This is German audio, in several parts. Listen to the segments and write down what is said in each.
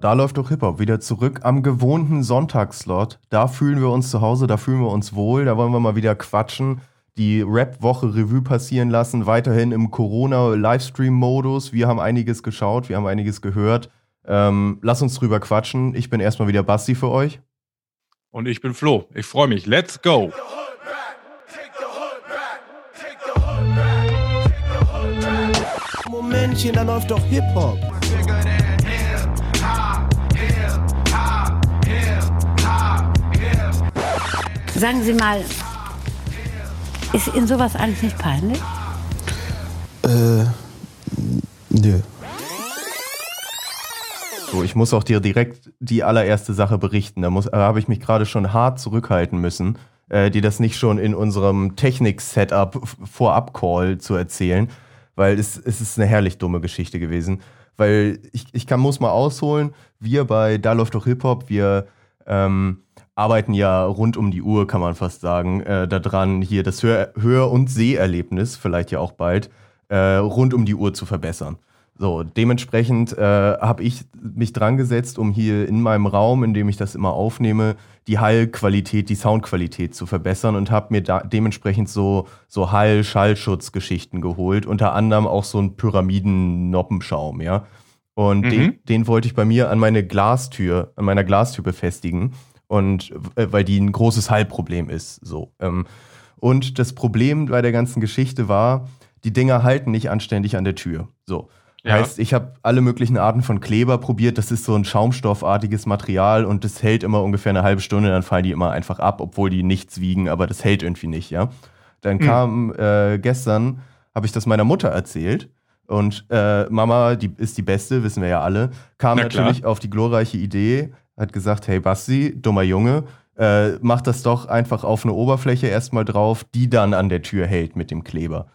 Da läuft doch Hip-Hop wieder zurück am gewohnten Sonntagsslot. Da fühlen wir uns zu Hause, da fühlen wir uns wohl, da wollen wir mal wieder quatschen, die Rap-Woche Revue passieren lassen, weiterhin im Corona-Livestream-Modus. Wir haben einiges geschaut, wir haben einiges gehört. Ähm, lass uns drüber quatschen. Ich bin erstmal wieder Basti für euch. Und ich bin Flo. Ich freue mich. Let's go. Momentchen, da läuft doch Hip-Hop. Sagen Sie mal, ist Ihnen sowas eigentlich nicht peinlich? Äh, nö. So, ich muss auch dir direkt die allererste Sache berichten. Da, da habe ich mich gerade schon hart zurückhalten müssen, äh, dir das nicht schon in unserem Technik-Setup Vorab-Call zu erzählen, weil es, es ist eine herrlich dumme Geschichte gewesen. Weil ich, ich kann, muss mal ausholen, wir bei Da läuft doch Hip-Hop, wir ähm, arbeiten ja rund um die Uhr, kann man fast sagen, äh, daran, hier das Hör-, Hör und Seherlebnis, vielleicht ja auch bald, äh, rund um die Uhr zu verbessern. So, dementsprechend äh, habe ich mich dran gesetzt, um hier in meinem Raum, in dem ich das immer aufnehme, die Hallqualität, die Soundqualität zu verbessern und habe mir da dementsprechend so, so Hall-Schallschutzgeschichten geholt, unter anderem auch so einen Pyramiden-Noppenschaum, ja. Und mhm. den, den wollte ich bei mir an meine Glastür, an meiner Glastür befestigen und äh, weil die ein großes Hallproblem ist. So. Ähm, und das Problem bei der ganzen Geschichte war, die Dinger halten nicht anständig an der Tür. So. Ja. Heißt, ich habe alle möglichen Arten von Kleber probiert. Das ist so ein schaumstoffartiges Material und das hält immer ungefähr eine halbe Stunde, dann fallen die immer einfach ab, obwohl die nichts wiegen, aber das hält irgendwie nicht, ja. Dann mhm. kam äh, gestern, habe ich das meiner Mutter erzählt und äh, Mama, die ist die Beste, wissen wir ja alle, kam Na natürlich auf die glorreiche Idee, hat gesagt, hey Basti, dummer Junge, äh, mach das doch einfach auf eine Oberfläche erstmal drauf, die dann an der Tür hält mit dem Kleber.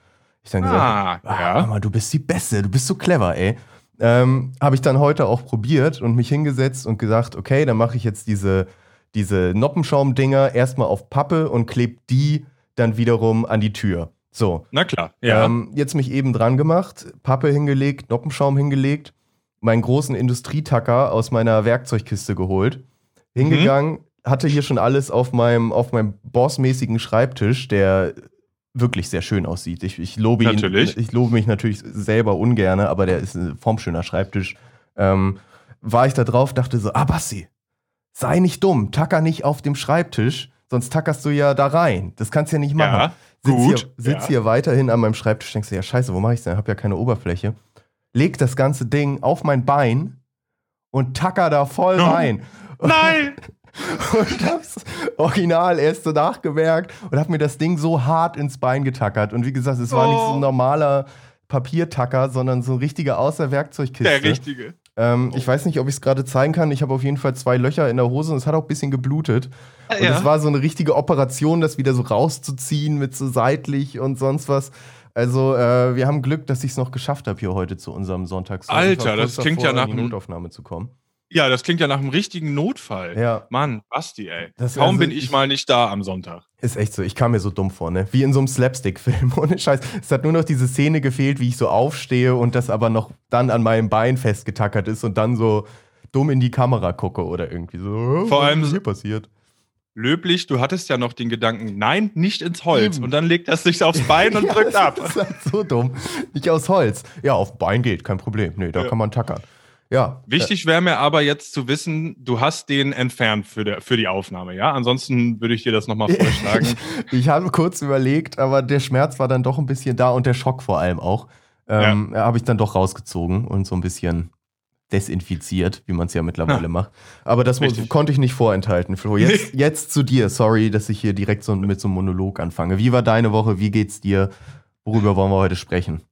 Ich dann gesagt, ah, ah, Mama, du bist die Beste, du bist so clever, ey. Ähm, Habe ich dann heute auch probiert und mich hingesetzt und gesagt, okay, dann mache ich jetzt diese, diese Noppenschaum-Dinger erstmal auf Pappe und klebe die dann wiederum an die Tür. So. Na klar, ja. Ähm, jetzt mich eben dran gemacht, Pappe hingelegt, Noppenschaum hingelegt meinen großen Industrietacker aus meiner Werkzeugkiste geholt, hingegangen, mhm. hatte hier schon alles auf meinem, auf meinem bossmäßigen Schreibtisch, der wirklich sehr schön aussieht. Ich, ich lobe natürlich. ihn, ich lobe mich natürlich selber ungerne, aber der ist ein formschöner Schreibtisch. Ähm, war ich da drauf, dachte so, ah Bassi, sei nicht dumm, tacker nicht auf dem Schreibtisch, sonst tackerst du ja da rein. Das kannst du ja nicht machen. Ja, sitz gut, hier, sitz ja. hier weiterhin an meinem Schreibtisch, denkst du, ja scheiße, wo mache ich denn? Ich habe ja keine Oberfläche leg das ganze Ding auf mein Bein und tacker da voll rein. Nein! und hab's original erst so nachgemerkt und hab mir das Ding so hart ins Bein getackert. Und wie gesagt, es war nicht so ein oh. normaler Papiertacker, sondern so ein richtiger aus der Werkzeugkiste. Der richtige. Ähm, oh. Ich weiß nicht, ob ich es gerade zeigen kann. Ich habe auf jeden Fall zwei Löcher in der Hose und es hat auch ein bisschen geblutet. Und es war so eine richtige Operation, das wieder so rauszuziehen mit so seitlich und sonst was. Also, äh, wir haben Glück, dass ich es noch geschafft habe hier heute zu unserem Sonntags. Alter, das klingt davor, ja nach einer Notaufnahme zu kommen. Ja, das klingt ja nach einem richtigen Notfall. Ja. Mann, Basti, ey. Das, Kaum also, bin ich, ich, mal nicht da am Sonntag. Ist echt so. Ich kam mir so dumm vor, ne? Wie in so einem Slapstick-Film. Ohne Scheiß. Es hat nur noch diese Szene gefehlt, wie ich so aufstehe und das aber noch dann an meinem Bein festgetackert ist und dann so dumm in die Kamera gucke oder irgendwie so. Vor allem was ist hier passiert löblich, du hattest ja noch den Gedanken, nein, nicht ins Holz. Und dann legt er sich aufs Bein und ja, drückt ab. Das ist halt so dumm. Nicht aus Holz. Ja, auf Bein geht, kein Problem. Nee, da ja. kann man tackern. Ja. Wichtig wäre mir aber jetzt zu wissen, du hast den entfernt für, der, für die Aufnahme, ja? Ansonsten würde ich dir das nochmal vorschlagen. ich habe kurz überlegt, aber der Schmerz war dann doch ein bisschen da und der Schock vor allem auch. Ähm, ja. Habe ich dann doch rausgezogen und so ein bisschen desinfiziert, wie man es ja mittlerweile ja. macht. Aber das Richtig. konnte ich nicht vorenthalten, Flo. Jetzt, jetzt zu dir. Sorry, dass ich hier direkt so mit so einem Monolog anfange. Wie war deine Woche? Wie geht's dir? Worüber wollen wir heute sprechen?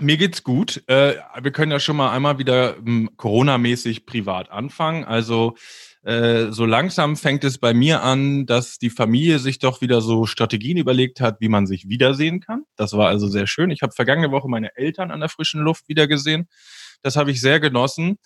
Mir geht's gut. Äh, wir können ja schon mal einmal wieder ähm, Corona-mäßig privat anfangen. Also äh, so langsam fängt es bei mir an, dass die Familie sich doch wieder so Strategien überlegt hat, wie man sich wiedersehen kann. Das war also sehr schön. Ich habe vergangene Woche meine Eltern an der frischen Luft wiedergesehen. Das habe ich sehr genossen.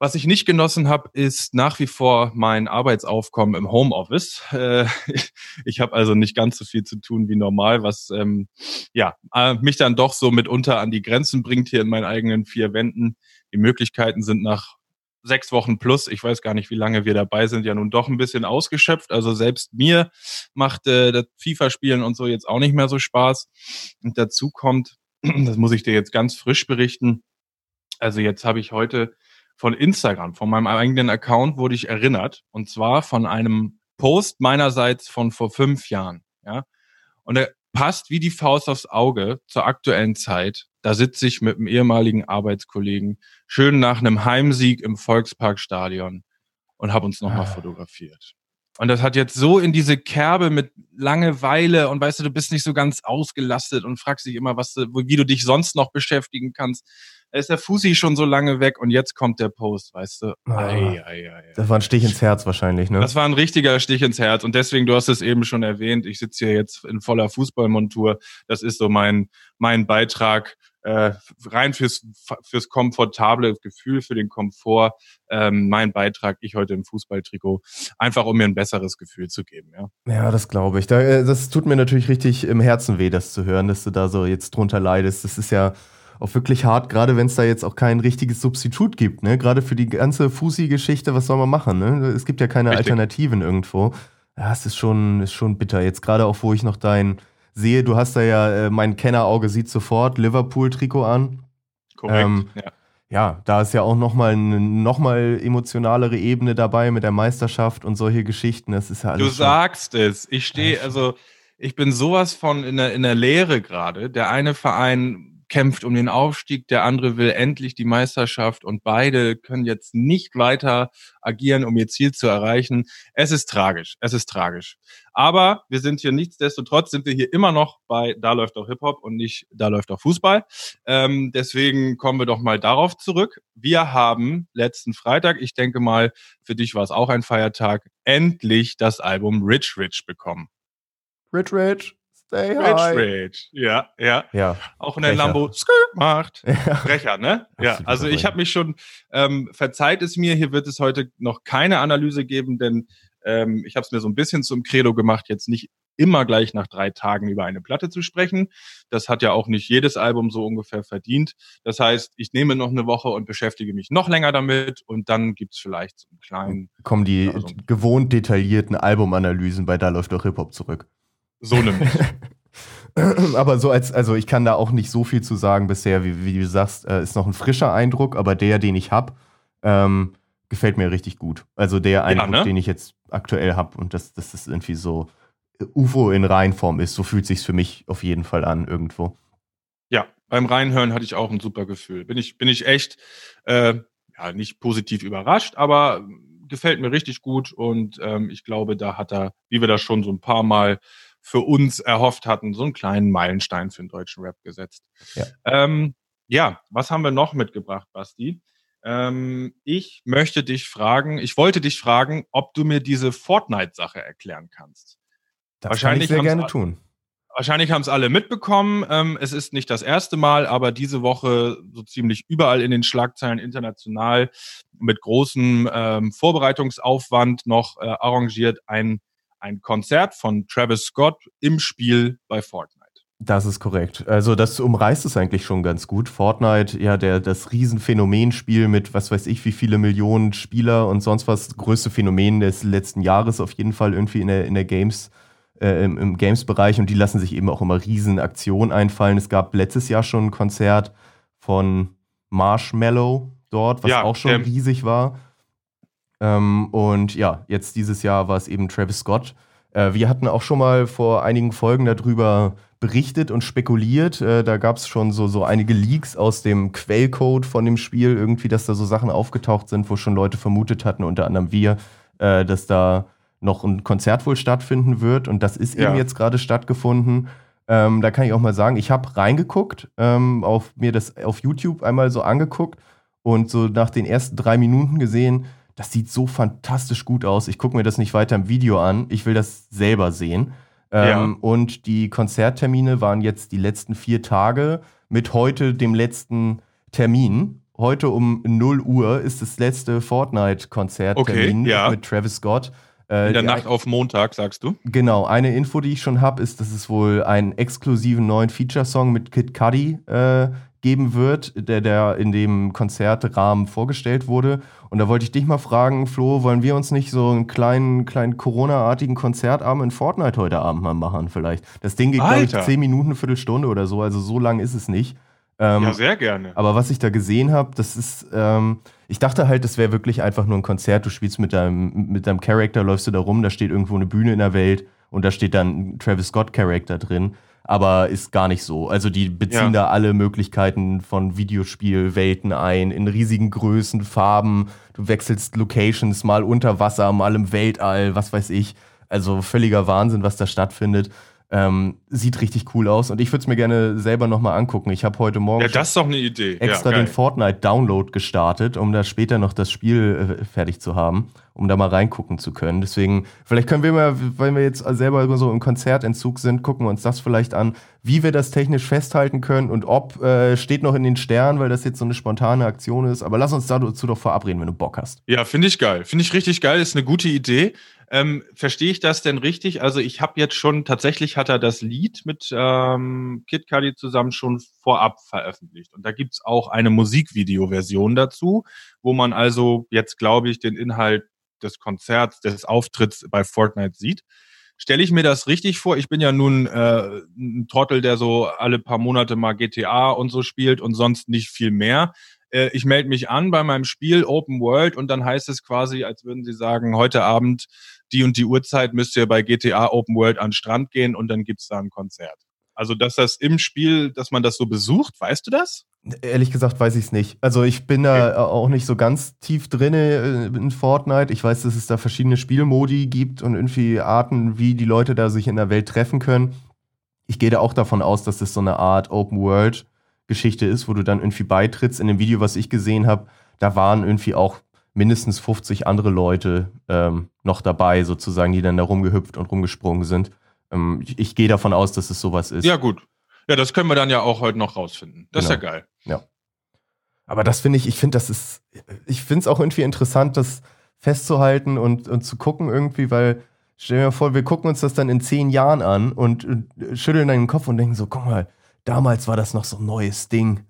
Was ich nicht genossen habe, ist nach wie vor mein Arbeitsaufkommen im Homeoffice. Äh, ich habe also nicht ganz so viel zu tun wie normal, was ähm, ja äh, mich dann doch so mitunter an die Grenzen bringt hier in meinen eigenen vier Wänden. Die Möglichkeiten sind nach sechs Wochen plus, ich weiß gar nicht, wie lange wir dabei sind, ja nun doch ein bisschen ausgeschöpft. Also selbst mir macht äh, das FIFA-Spielen und so jetzt auch nicht mehr so Spaß. Und dazu kommt, das muss ich dir jetzt ganz frisch berichten. Also jetzt habe ich heute von Instagram, von meinem eigenen Account, wurde ich erinnert. Und zwar von einem Post meinerseits von vor fünf Jahren. Ja. Und er passt wie die Faust aufs Auge zur aktuellen Zeit. Da sitze ich mit einem ehemaligen Arbeitskollegen schön nach einem Heimsieg im Volksparkstadion und habe uns nochmal ah. fotografiert. Und das hat jetzt so in diese Kerbe mit Langeweile und weißt du, du bist nicht so ganz ausgelastet und fragst dich immer, was du, wie du dich sonst noch beschäftigen kannst. Da ist der Fusi schon so lange weg und jetzt kommt der Post, weißt du. Ah, ei, ei, ei, das war ein Stich ins Herz wahrscheinlich, ne? Das war ein richtiger Stich ins Herz und deswegen, du hast es eben schon erwähnt, ich sitze hier jetzt in voller Fußballmontur. Das ist so mein, mein Beitrag äh, rein fürs, fürs komfortable Gefühl, für den Komfort, ähm, mein Beitrag, ich heute im Fußballtrikot, einfach um mir ein besseres Gefühl zu geben. Ja, ja das glaube ich. Da, äh, das tut mir natürlich richtig im Herzen weh, das zu hören, dass du da so jetzt drunter leidest. Das ist ja auch wirklich hart, gerade wenn es da jetzt auch kein richtiges Substitut gibt. Ne? Gerade für die ganze Fusi-Geschichte, was soll man machen? Ne? Es gibt ja keine Richtig. Alternativen irgendwo. Ja, es ist schon, ist schon bitter. Jetzt gerade auch, wo ich noch dein sehe, du hast da ja, äh, mein Kennerauge sieht sofort Liverpool-Trikot an. Korrekt, ähm, ja. Ja, da ist ja auch nochmal eine nochmal emotionalere Ebene dabei mit der Meisterschaft und solche Geschichten. Das ist ja alles. Du sagst es. Ich stehe, also ich bin sowas von in der, in der Lehre gerade. Der eine Verein kämpft um den Aufstieg, der andere will endlich die Meisterschaft und beide können jetzt nicht weiter agieren, um ihr Ziel zu erreichen. Es ist tragisch, es ist tragisch. Aber wir sind hier nichtsdestotrotz, sind wir hier immer noch bei Da läuft auch Hip-Hop und nicht Da läuft auch Fußball. Ähm, deswegen kommen wir doch mal darauf zurück. Wir haben letzten Freitag, ich denke mal, für dich war es auch ein Feiertag, endlich das Album Rich Rich bekommen. Rich Rich. Stay Rage, high. Rage. Ja, ja. ja. Auch in der Lambo macht. Ja. Brecher, ne? Ja, also ich habe mich schon, ähm, verzeiht es mir, hier wird es heute noch keine Analyse geben, denn ähm, ich habe es mir so ein bisschen zum Credo gemacht, jetzt nicht immer gleich nach drei Tagen über eine Platte zu sprechen. Das hat ja auch nicht jedes Album so ungefähr verdient. Das heißt, ich nehme noch eine Woche und beschäftige mich noch länger damit und dann gibt's vielleicht so einen kleinen. Kommen die also, gewohnt detaillierten Albumanalysen bei Da läuft doch Hip-Hop zurück. So nämlich. aber so als, also ich kann da auch nicht so viel zu sagen bisher, wie, wie du sagst, äh, ist noch ein frischer Eindruck, aber der, den ich habe, ähm, gefällt mir richtig gut. Also der Eindruck, ja, ne? den ich jetzt aktuell habe und dass das ist irgendwie so UFO in Reihenform ist, so fühlt sich's für mich auf jeden Fall an irgendwo. Ja, beim Reinhören hatte ich auch ein super Gefühl. Bin ich, bin ich echt, äh, ja, nicht positiv überrascht, aber gefällt mir richtig gut und ähm, ich glaube, da hat er, wie wir das schon so ein paar Mal für uns erhofft hatten, so einen kleinen Meilenstein für den deutschen Rap gesetzt. Ja, ähm, ja was haben wir noch mitgebracht, Basti? Ähm, ich möchte dich fragen, ich wollte dich fragen, ob du mir diese Fortnite-Sache erklären kannst. Das Wahrscheinlich kann ich sehr gerne tun. Wahrscheinlich haben es alle mitbekommen. Ähm, es ist nicht das erste Mal, aber diese Woche so ziemlich überall in den Schlagzeilen international mit großem ähm, Vorbereitungsaufwand noch äh, arrangiert ein ein Konzert von Travis Scott im Spiel bei Fortnite. Das ist korrekt. Also das umreißt es eigentlich schon ganz gut. Fortnite, ja, der, das Riesenphänomenspiel mit was weiß ich, wie viele Millionen Spieler und sonst was, größte Phänomen des letzten Jahres auf jeden Fall irgendwie in der, in der Games, äh, im, im Games-Bereich und die lassen sich eben auch immer Riesenaktionen einfallen. Es gab letztes Jahr schon ein Konzert von Marshmallow dort, was ja, auch schon riesig war. Ähm, und ja, jetzt dieses Jahr war es eben Travis Scott. Äh, wir hatten auch schon mal vor einigen Folgen darüber berichtet und spekuliert. Äh, da gab es schon so, so einige Leaks aus dem Quellcode von dem Spiel, irgendwie, dass da so Sachen aufgetaucht sind, wo schon Leute vermutet hatten, unter anderem wir, äh, dass da noch ein Konzert wohl stattfinden wird. Und das ist ja. eben jetzt gerade stattgefunden. Ähm, da kann ich auch mal sagen, ich habe reingeguckt, ähm, auf mir das auf YouTube einmal so angeguckt und so nach den ersten drei Minuten gesehen, das sieht so fantastisch gut aus. Ich gucke mir das nicht weiter im Video an. Ich will das selber sehen. Ähm, ja. Und die Konzerttermine waren jetzt die letzten vier Tage mit heute dem letzten Termin. Heute um 0 Uhr ist das letzte Fortnite-Konzerttermin okay, ja. mit Travis Scott. Äh, In der Nacht auf Montag, sagst du? Genau. Eine Info, die ich schon habe, ist, dass es wohl einen exklusiven neuen Feature-Song mit Kid Cudi äh, geben wird, der, der in dem Konzertrahmen vorgestellt wurde. Und da wollte ich dich mal fragen, Flo, wollen wir uns nicht so einen kleinen, kleinen Corona-artigen Konzertabend in Fortnite heute Abend mal machen vielleicht? Das Ding geht, glaube ich, Alter. 10 Minuten, Viertelstunde oder so, also so lang ist es nicht. Ähm, Ja, sehr gerne. aber was ich da gesehen habe, das ist, ähm, ich dachte halt, das wäre wirklich einfach nur ein Konzert. Du spielst mit deinem, mit deinem Charakter, läufst du da rum, da steht irgendwo eine Bühne in der Welt und da steht dann ein Travis Scott Charakter drin. Aber ist gar nicht so. Also die beziehen Ja. da alle Möglichkeiten von Videospielwelten ein, in riesigen Größen, Farben. Du wechselst Locations, mal unter Wasser, mal im Weltall, was weiß ich. Also völliger Wahnsinn, was da stattfindet. Ähm, sieht richtig cool aus und ich würde es mir gerne selber nochmal angucken. Ich habe heute Morgen Ja, das ist doch eine Idee. extra ja, den. Fortnite-Download gestartet, um da später noch das Spiel äh, fertig zu haben, um da mal reingucken zu können. Deswegen, vielleicht können wir mal, weil wir jetzt selber so im Konzertentzug sind, gucken wir uns das vielleicht an, wie wir das technisch festhalten können und ob, äh, steht noch in den Sternen, weil das jetzt so eine spontane Aktion ist. Aber lass uns dazu doch verabreden, wenn du Bock hast. Ja, finde ich geil. Finde ich richtig geil. Ist eine gute Idee. Ähm, Verstehe ich das denn richtig? Also ich habe jetzt schon, tatsächlich hat er das Lied mit ähm, Kid Cudi zusammen schon vorab veröffentlicht. Und da gibt's auch eine Musikvideo-Version dazu, wo man also jetzt, glaube ich, den Inhalt des Konzerts, des Auftritts bei Fortnite sieht. Stelle ich mir das richtig vor? Ich bin ja nun äh, ein Trottel, der so alle paar Monate mal GTA und so spielt und sonst nicht viel mehr äh, ich melde mich an bei meinem Spiel Open World und dann heißt es quasi, als würden sie sagen, heute Abend die und die Uhrzeit müsst ihr bei GTA Open World an den Strand gehen und dann gibt's da ein Konzert. Also, dass das im Spiel, dass man das so besucht, weißt du das? Ehrlich gesagt weiß ich es nicht. Also ich bin da auch nicht so ganz tief drinne äh, in Fortnite. Ich weiß, dass es da verschiedene Spielmodi gibt und irgendwie Arten, wie die Leute da sich in der Welt treffen können. Ich gehe da auch davon aus, dass das so eine Art Open World Geschichte ist, wo du dann irgendwie beitrittst. In dem Video, was ich gesehen habe, da waren irgendwie auch mindestens 50 andere Leute ähm, noch dabei, sozusagen, die dann da rumgehüpft und rumgesprungen sind. Ähm, ich ich gehe davon aus, dass es sowas ist. Ja, gut. Ja, das können wir dann ja auch heute noch rausfinden. Das ist Genau. ja geil. Aber das finde ich, ich finde, das ist, ich finde es auch irgendwie interessant, das festzuhalten und, und zu gucken irgendwie, weil stell dir mal vor, wir gucken uns das dann in zehn Jahren an und, und schütteln dann den Kopf und denken so, guck mal, damals war das noch so ein neues Ding.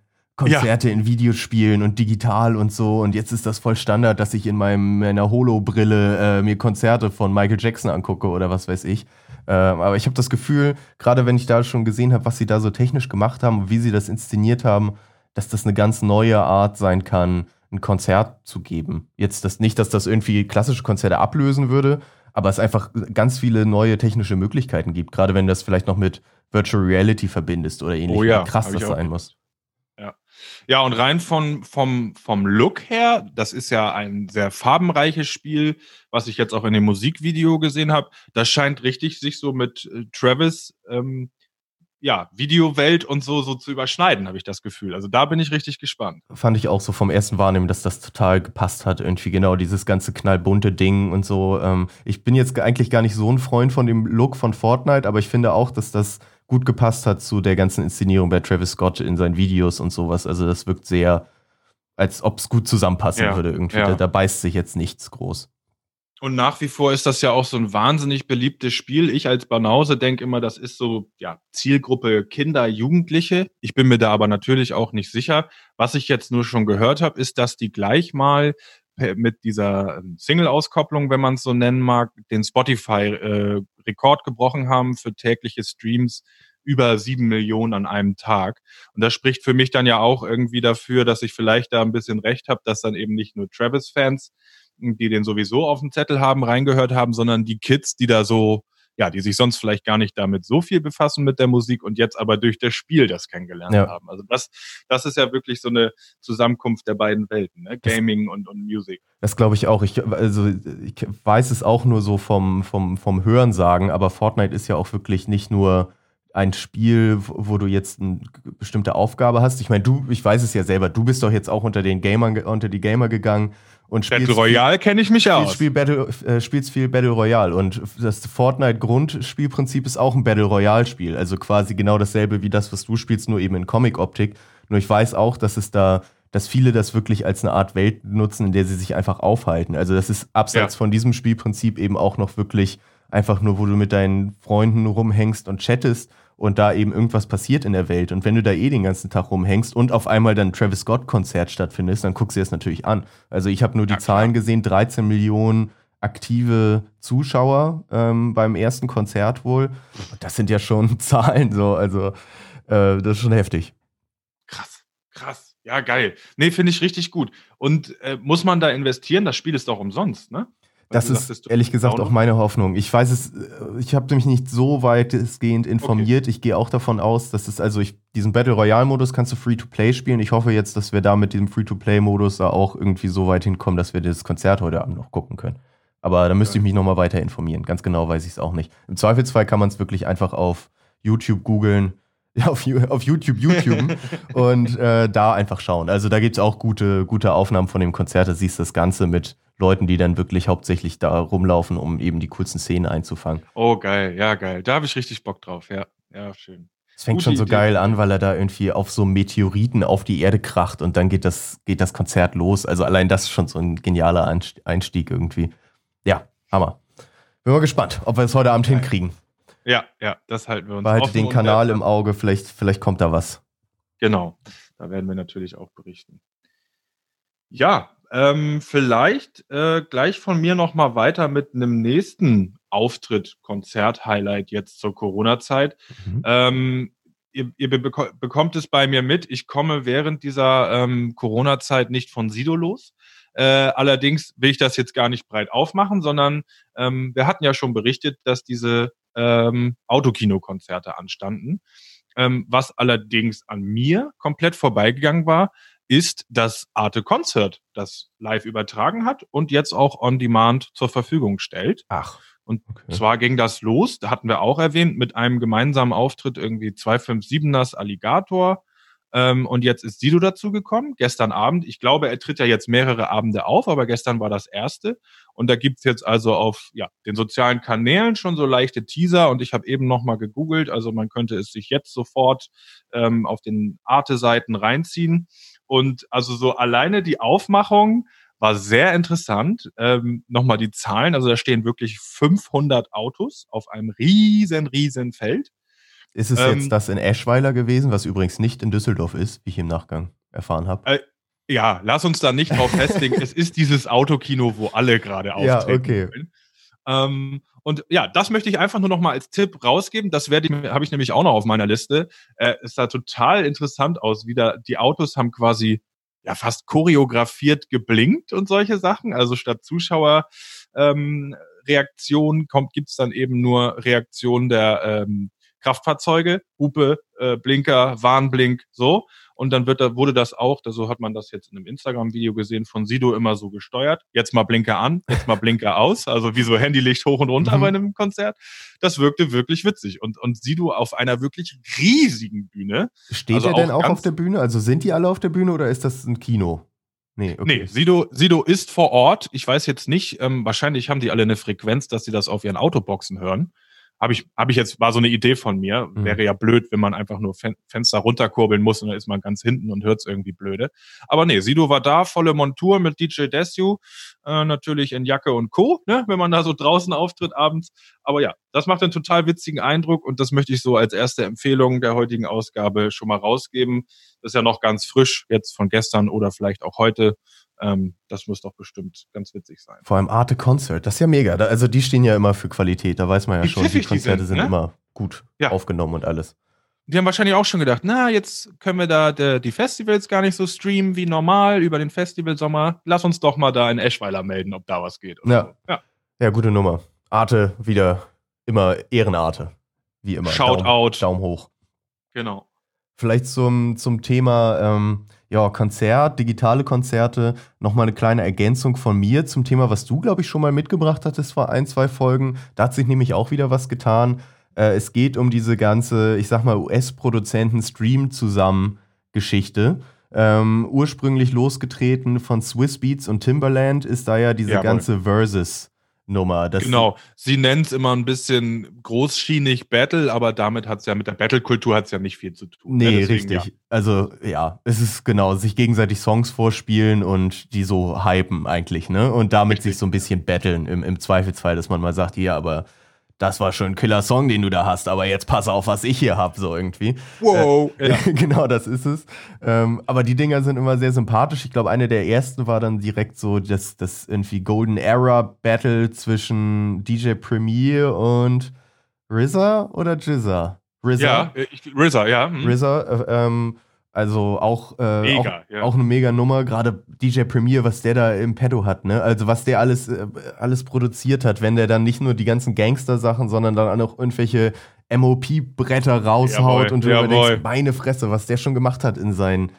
Konzerte in Videospielen und digital und so und jetzt ist das voll Standard, dass ich in meinem, meiner Holo-Brille äh, mir Konzerte von Michael Jackson angucke oder was weiß ich. Ähm, aber ich habe das Gefühl, gerade wenn ich da schon gesehen habe, was sie da so technisch gemacht haben und wie sie das inszeniert haben, dass das eine ganz neue Art sein kann, ein Konzert zu geben. Jetzt das nicht, dass das irgendwie klassische Konzerte ablösen würde, aber es einfach ganz viele neue technische Möglichkeiten gibt, gerade wenn du das vielleicht noch mit Virtual Reality verbindest oder ähnlich. Oh ja, wie krass das sein muss. Ja, und rein von, vom, vom Look her, das ist ja ein sehr farbenreiches Spiel, was ich jetzt auch in dem Musikvideo gesehen habe. Das scheint richtig sich so mit äh, Travis, ähm, ja, Videowelt und so, so zu überschneiden, habe ich das Gefühl. Also da bin ich richtig gespannt. Fand ich auch so vom ersten Wahrnehmen, dass das total gepasst hat. Irgendwie genau dieses ganze knallbunte Ding und so. Ähm, ich bin jetzt eigentlich gar nicht so ein Freund von dem Look von Fortnite, aber ich finde auch, dass das gut gepasst hat zu der ganzen Inszenierung bei Travis Scott in seinen Videos und sowas. Also das wirkt sehr, als ob es gut zusammenpassen Ja, würde irgendwie. ja. Da, da beißt sich jetzt nichts groß. Und nach wie vor ist das ja auch so ein wahnsinnig beliebtes Spiel. Ich als Banause denke immer, das ist so, ja, Zielgruppe Kinder, Jugendliche. Ich bin mir da aber natürlich auch nicht sicher. Was ich jetzt nur schon gehört habe, ist, dass die gleich mal mit dieser ähm, Single-Auskopplung, wenn man es so nennen mag, den Spotify-Rekord gebrochen haben für tägliche Streams über sieben Millionen an einem Tag. Und das spricht für mich dann ja auch irgendwie dafür, dass ich vielleicht da ein bisschen recht habe, dass dann eben nicht nur Travis-Fans, die den sowieso auf dem Zettel haben, reingehört haben, sondern die Kids, die da so, ja, die sich sonst vielleicht gar nicht damit so viel befassen mit der Musik und jetzt aber durch das Spiel das kennengelernt Ja. haben. Also das, das ist ja wirklich so eine Zusammenkunft der beiden Welten, ne? Das- Gaming und, und Musik. Das glaube ich auch. Ich, also, ich weiß es auch nur so vom, vom, vom Hörensagen, aber Fortnite ist ja auch wirklich nicht nur ein Spiel, wo du jetzt eine bestimmte Aufgabe hast. Ich meine, du, ich weiß es ja selber, du bist doch jetzt auch unter den Gamern, unter die Gamer gegangen und spielst Battle Royale kenne ich mich aus. spielst, Spiel Battle, äh, spielst viel Battle Royale und das Fortnite Grundspielprinzip ist auch ein Battle Royale Spiel, also quasi genau dasselbe wie das, was du spielst, nur eben in Comic Optik. Nur ich weiß auch, dass es da dass viele das wirklich als eine Art Welt nutzen, in der sie sich einfach aufhalten. Also das ist abseits Ja. von diesem Spielprinzip eben auch noch wirklich einfach nur, wo du mit deinen Freunden rumhängst und chattest und da eben irgendwas passiert in der Welt und wenn du da eh den ganzen Tag rumhängst und auf einmal dann Travis Scott Konzert stattfindet, dann guckst du dir das natürlich an. Also ich habe nur die Ja, Zahlen gesehen, 13 Millionen aktive Zuschauer ähm, beim ersten Konzert wohl. Und das sind ja schon Zahlen so, also äh, das ist schon heftig. Krass, krass. Ja, geil. Nee, finde ich richtig gut. Und äh, muss man da investieren? Das Spiel ist doch umsonst, ne? Das du ist sagtest, ehrlich gesagt auch meine Hoffnung. Ich weiß es, äh, ich habe mich nicht so weitestgehend informiert. Ich gehe auch davon aus, dass es also ich, diesen Battle Royale Modus kannst du Free-to-Play spielen. Ich hoffe jetzt, dass wir da mit diesem Free-to-Play Modus da auch irgendwie so weit hinkommen, dass wir das Konzert heute Abend noch gucken können. Aber da müsste ich mich nochmal weiter informieren. Ganz genau weiß ich es auch nicht. Im Zweifelsfall kann man es wirklich einfach auf YouTube googeln. Ja, auf, auf YouTube, YouTube und äh, da einfach schauen. Also da gibt es auch gute, gute Aufnahmen von dem Konzert. Da siehst du das Ganze mit Leuten, die dann wirklich hauptsächlich da rumlaufen, um eben die coolsten Szenen einzufangen. Oh, geil, ja, geil. Da habe ich richtig Bock drauf, ja. Ja, schön. Es fängt Gute schon so Idee. geil an, weil er da irgendwie auf so Meteoriten auf die Erde kracht und dann geht das, geht das Konzert los. Also allein das ist schon so ein genialer Einst- Einstieg irgendwie. Ja, Hammer. Bin mal gespannt, ob wir es heute Abend hinkriegen. Ja, ja, das halten wir uns Behalte den Kanal im Auge, vielleicht, vielleicht kommt da was. Genau, da werden wir natürlich auch berichten. Ja, ähm, vielleicht äh, gleich von mir noch mal weiter mit einem nächsten Auftritt, Konzert-Highlight jetzt zur Corona-Zeit. Mhm. Ähm, ihr, ihr beko bekommt es bei mir mit. Ich komme während dieser ähm, Corona-Zeit nicht von Sido los. Äh, allerdings will ich das jetzt gar nicht breit aufmachen, sondern ähm, wir hatten ja schon berichtet, dass diese ähm, Autokino-Konzerte anstanden. Ähm, was allerdings an mir komplett vorbeigegangen war, ist das Arte Concert, das live übertragen hat und jetzt auch on demand zur Verfügung stellt. Ach. Und okay. zwar ging das los, da hatten wir auch erwähnt, mit einem gemeinsamen Auftritt irgendwie 257ers Alligator. Ähm, und jetzt ist Sido dazu gekommen, gestern Abend. Ich glaube, er tritt ja jetzt mehrere Abende auf, aber gestern war das erste. Und da gibt's jetzt also auf ja, den sozialen Kanälen schon so leichte Teaser. Und ich habe eben nochmal gegoogelt. Also man könnte es sich jetzt sofort ähm, auf den Arte-Seiten reinziehen. Und also so alleine die Aufmachung war sehr interessant. Ähm, Nochmal die Zahlen. Also da stehen wirklich 500 Autos auf einem riesen, riesen Feld. Ist es Ähm, jetzt das in Eschweiler gewesen, was übrigens nicht in Düsseldorf ist, wie ich im Nachgang erfahren habe? Ja, lass uns da nicht drauf festlegen. es ist dieses Autokino, wo alle gerade Ja, auftreten okay. wollen. Ähm, und ja, das möchte ich einfach nur noch mal als Tipp rausgeben. Das werde ich, habe ich nämlich auch noch auf meiner Liste. Äh, es sah total interessant aus. Wieder die Autos haben quasi ja fast choreografiert geblinkt und solche Sachen. Also statt Zuschauer ähm, Reaktion kommt, gibt's dann eben nur Reaktion der ähm, Kraftfahrzeuge, Hupe, äh, Blinker, Warnblink, so. Und dann wird da, wurde das auch, da- so hat man das jetzt in einem Instagram-Video gesehen, von Sido immer so gesteuert. Jetzt mal Blinker an, jetzt mal Blinker aus, also wie so Handylicht hoch und runter Mhm. bei einem Konzert. Das wirkte wirklich witzig. Und, und Sido auf einer wirklich riesigen Bühne. Steht also er denn auch auf der Bühne? Also sind die alle auf der Bühne oder ist das ein Kino? Nee, okay. Nee, Sido, Sido ist vor Ort. Ich weiß jetzt nicht, ähm, wahrscheinlich haben die alle eine Frequenz, dass sie das auf ihren Autoboxen hören. Habe ich, habe ich jetzt, war so eine Idee von mir. Mhm. Wäre ja blöd, wenn man einfach nur Fen Fenster runterkurbeln muss und dann ist man ganz hinten und hört's irgendwie blöde. Aber nee, Sido war da, volle Montur mit DJ Desu, äh, natürlich in Jacke und Co., ne, wenn man da so draußen auftritt abends. Aber ja, das macht einen total witzigen Eindruck und das möchte ich so als erste Empfehlung der heutigen Ausgabe schon mal rausgeben. Das ist ja noch ganz frisch, jetzt von gestern oder vielleicht auch heute. Ähm, das muss doch bestimmt ganz witzig sein. Vor allem Arte Concert, das ist ja mega. Also die stehen ja immer für Qualität, da weiß man ja Wie schon, die pfiffig die Konzerte sind, sind, ne? immer gut Ja. aufgenommen und alles. Die haben wahrscheinlich auch schon gedacht, na, jetzt können wir da der, die Festivals gar nicht so streamen wie normal über den Festivalsommer. Lass uns doch mal da in Eschweiler melden, ob da was geht. oder Ja. so. ja. Ja, gute Nummer. Arte wieder immer Ehrenarte. Wie immer. Shout Daumen, out. Daumen hoch. Genau. Vielleicht zum, zum Thema ähm, ja, Konzert, digitale Konzerte, nochmal eine kleine Ergänzung von mir zum Thema, was du, glaube ich, schon mal mitgebracht hattest vor ein, zwei Folgen. Da hat sich nämlich auch wieder was getan. Äh, es geht um diese ganze, ich sag mal, US-Produzenten-Stream-Zusammen-Geschichte. Ähm, ursprünglich losgetreten von Swiss Beats und Timberland ist da ja diese Jawohl. ganze Versus-Nummer. Das- genau. Sie nennt es immer ein bisschen großschienig Battle, aber damit hat es ja mit der Battle-Kultur ja nicht viel zu tun. ne? Nee, Deswegen, richtig. Also, ja, es ist genau, sich gegenseitig Songs vorspielen und die so hypen eigentlich, ne? Und damit Richtig. sich so ein bisschen battlen im, im Zweifelsfall, dass man mal sagt, ja, aber das war schon ein Killer-Song, den du da hast, aber jetzt pass auf, was ich hier hab, so irgendwie. Wow. Äh, Ja. genau, das ist es. Ähm, aber die Dinger sind immer sehr sympathisch. Ich glaube, eine der ersten war dann direkt so das, das irgendwie Golden Era Battle zwischen DJ Premier und RZA oder Jizza? RZA. Ja, äh, ich, RZA, ja. hm. RZA, äh, ähm, also auch, äh, Mega, auch, ja. auch eine mega Nummer, gerade DJ Premier, was der da im Petto hat, ne? Also was der alles, äh, alles produziert hat, wenn der dann nicht nur die ganzen Gangster-Sachen, sondern dann auch irgendwelche MOP-Bretter raushaut Jawohl, und du jawohl. denkst, meine Fresse, was der schon gemacht hat in seinen,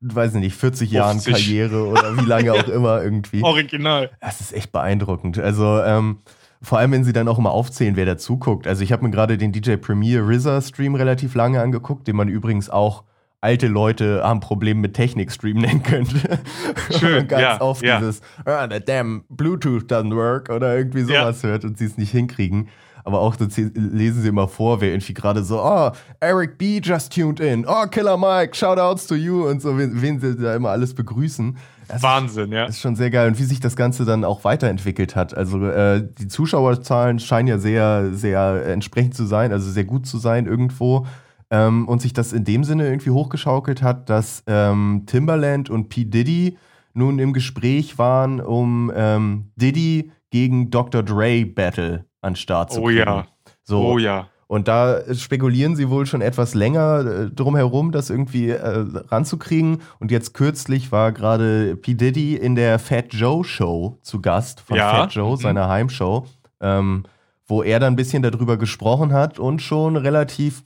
weiß ich nicht, 40 Jahren 50. Karriere oder wie lange auch immer irgendwie. Original. Das ist echt beeindruckend. Also, ähm, vor allem, wenn sie dann auch mal aufzählen, wer da zuguckt. Also, ich habe mir gerade den DJ Premier RZA Stream relativ lange angeguckt, den man übrigens auch alte Leute haben Probleme mit Technik-Stream nennen könnte. Schön, ganz ja, oft ja. dieses, ah, the damn Bluetooth doesn't work oder irgendwie sowas hört und sie es nicht hinkriegen. Aber auch so lesen sie immer vor, wer irgendwie gerade so, oh, Eric B. just tuned in, oh, Killer Mike, shoutouts to you und so, wen, wen sie da immer alles begrüßen. Das Wahnsinn, ja. das ist schon sehr geil. Und wie sich das Ganze dann auch weiterentwickelt hat. Also äh, die Zuschauerzahlen scheinen ja sehr, sehr entsprechend zu sein, also sehr gut zu sein irgendwo. Ähm, und sich das in dem Sinne irgendwie hochgeschaukelt hat, dass ähm, Timbaland und P. Diddy nun im Gespräch waren, um ähm, Diddy gegen Dr. Dre Battle an Start zu Oh kriegen. ja. So, Oh ja. und da spekulieren sie wohl schon etwas länger äh, drum herum, das irgendwie äh, ranzukriegen. Und jetzt kürzlich war gerade P. Diddy in der Fat Joe Show zu Gast von Ja. Fat Joe, Mhm. seiner Heimshow, ähm, wo er dann ein bisschen darüber gesprochen hat und schon relativ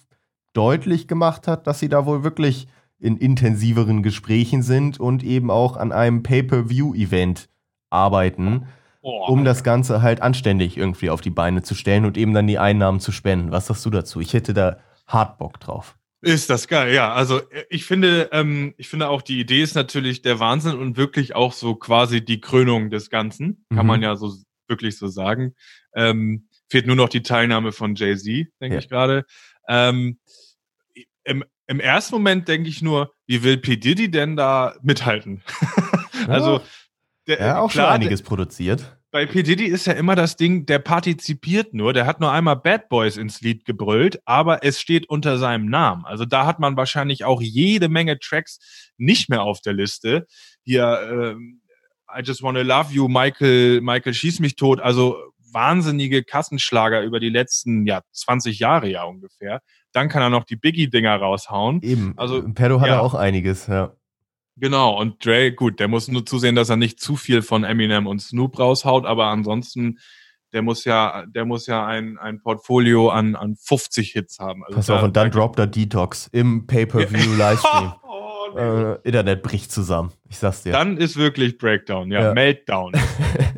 deutlich gemacht hat, dass sie da wohl wirklich in intensiveren Gesprächen sind und eben auch an einem Pay-per-View-Event arbeiten Oh, um das Ganze halt anständig irgendwie auf die Beine zu stellen und eben dann die Einnahmen zu spenden. Was sagst du dazu? Ich hätte da hart Bock drauf. Ist das geil, ja. Also ich finde, ähm, ich finde auch die Idee ist natürlich der Wahnsinn und wirklich auch so quasi die Krönung des Ganzen, kann Mhm. man ja so wirklich so sagen. Ähm, fehlt nur noch die Teilnahme von Jay-Z, denke Ja. ich gerade. Ähm, im, Im ersten Moment denke ich nur, wie will P. Diddy denn da mithalten? also der, Ja, auch klar, schon einiges produziert. bei P. Diddy ist ja immer das Ding, der partizipiert nur, der hat nur einmal Bad Boys ins Lied gebrüllt, aber es steht unter seinem Namen. Also da hat man wahrscheinlich auch jede Menge Tracks nicht mehr auf der Liste. Hier, ähm, I Just Wanna Love You, Michael, Michael Schieß mich tot, also wahnsinnige Kassenschlager über die letzten, ja, 20 Jahre ja ungefähr. Dann kann er noch die Biggie-Dinger raushauen. Eben. Also, Perdo hat ja. er auch einiges, ja. Genau, und Dre, gut, der muss nur zusehen, dass er nicht zu viel von Eminem und Snoop raushaut, aber ansonsten, der muss ja, der muss ja ein, ein Portfolio an, an 50 Hits haben. Also Pass da- auf, und dann da- droppt er Detox im Pay-Per-View-Livestream. oh, nee. äh, Internet bricht zusammen. Ich sag's dir. Dann ist wirklich Breakdown, ja, Ja. Meltdown.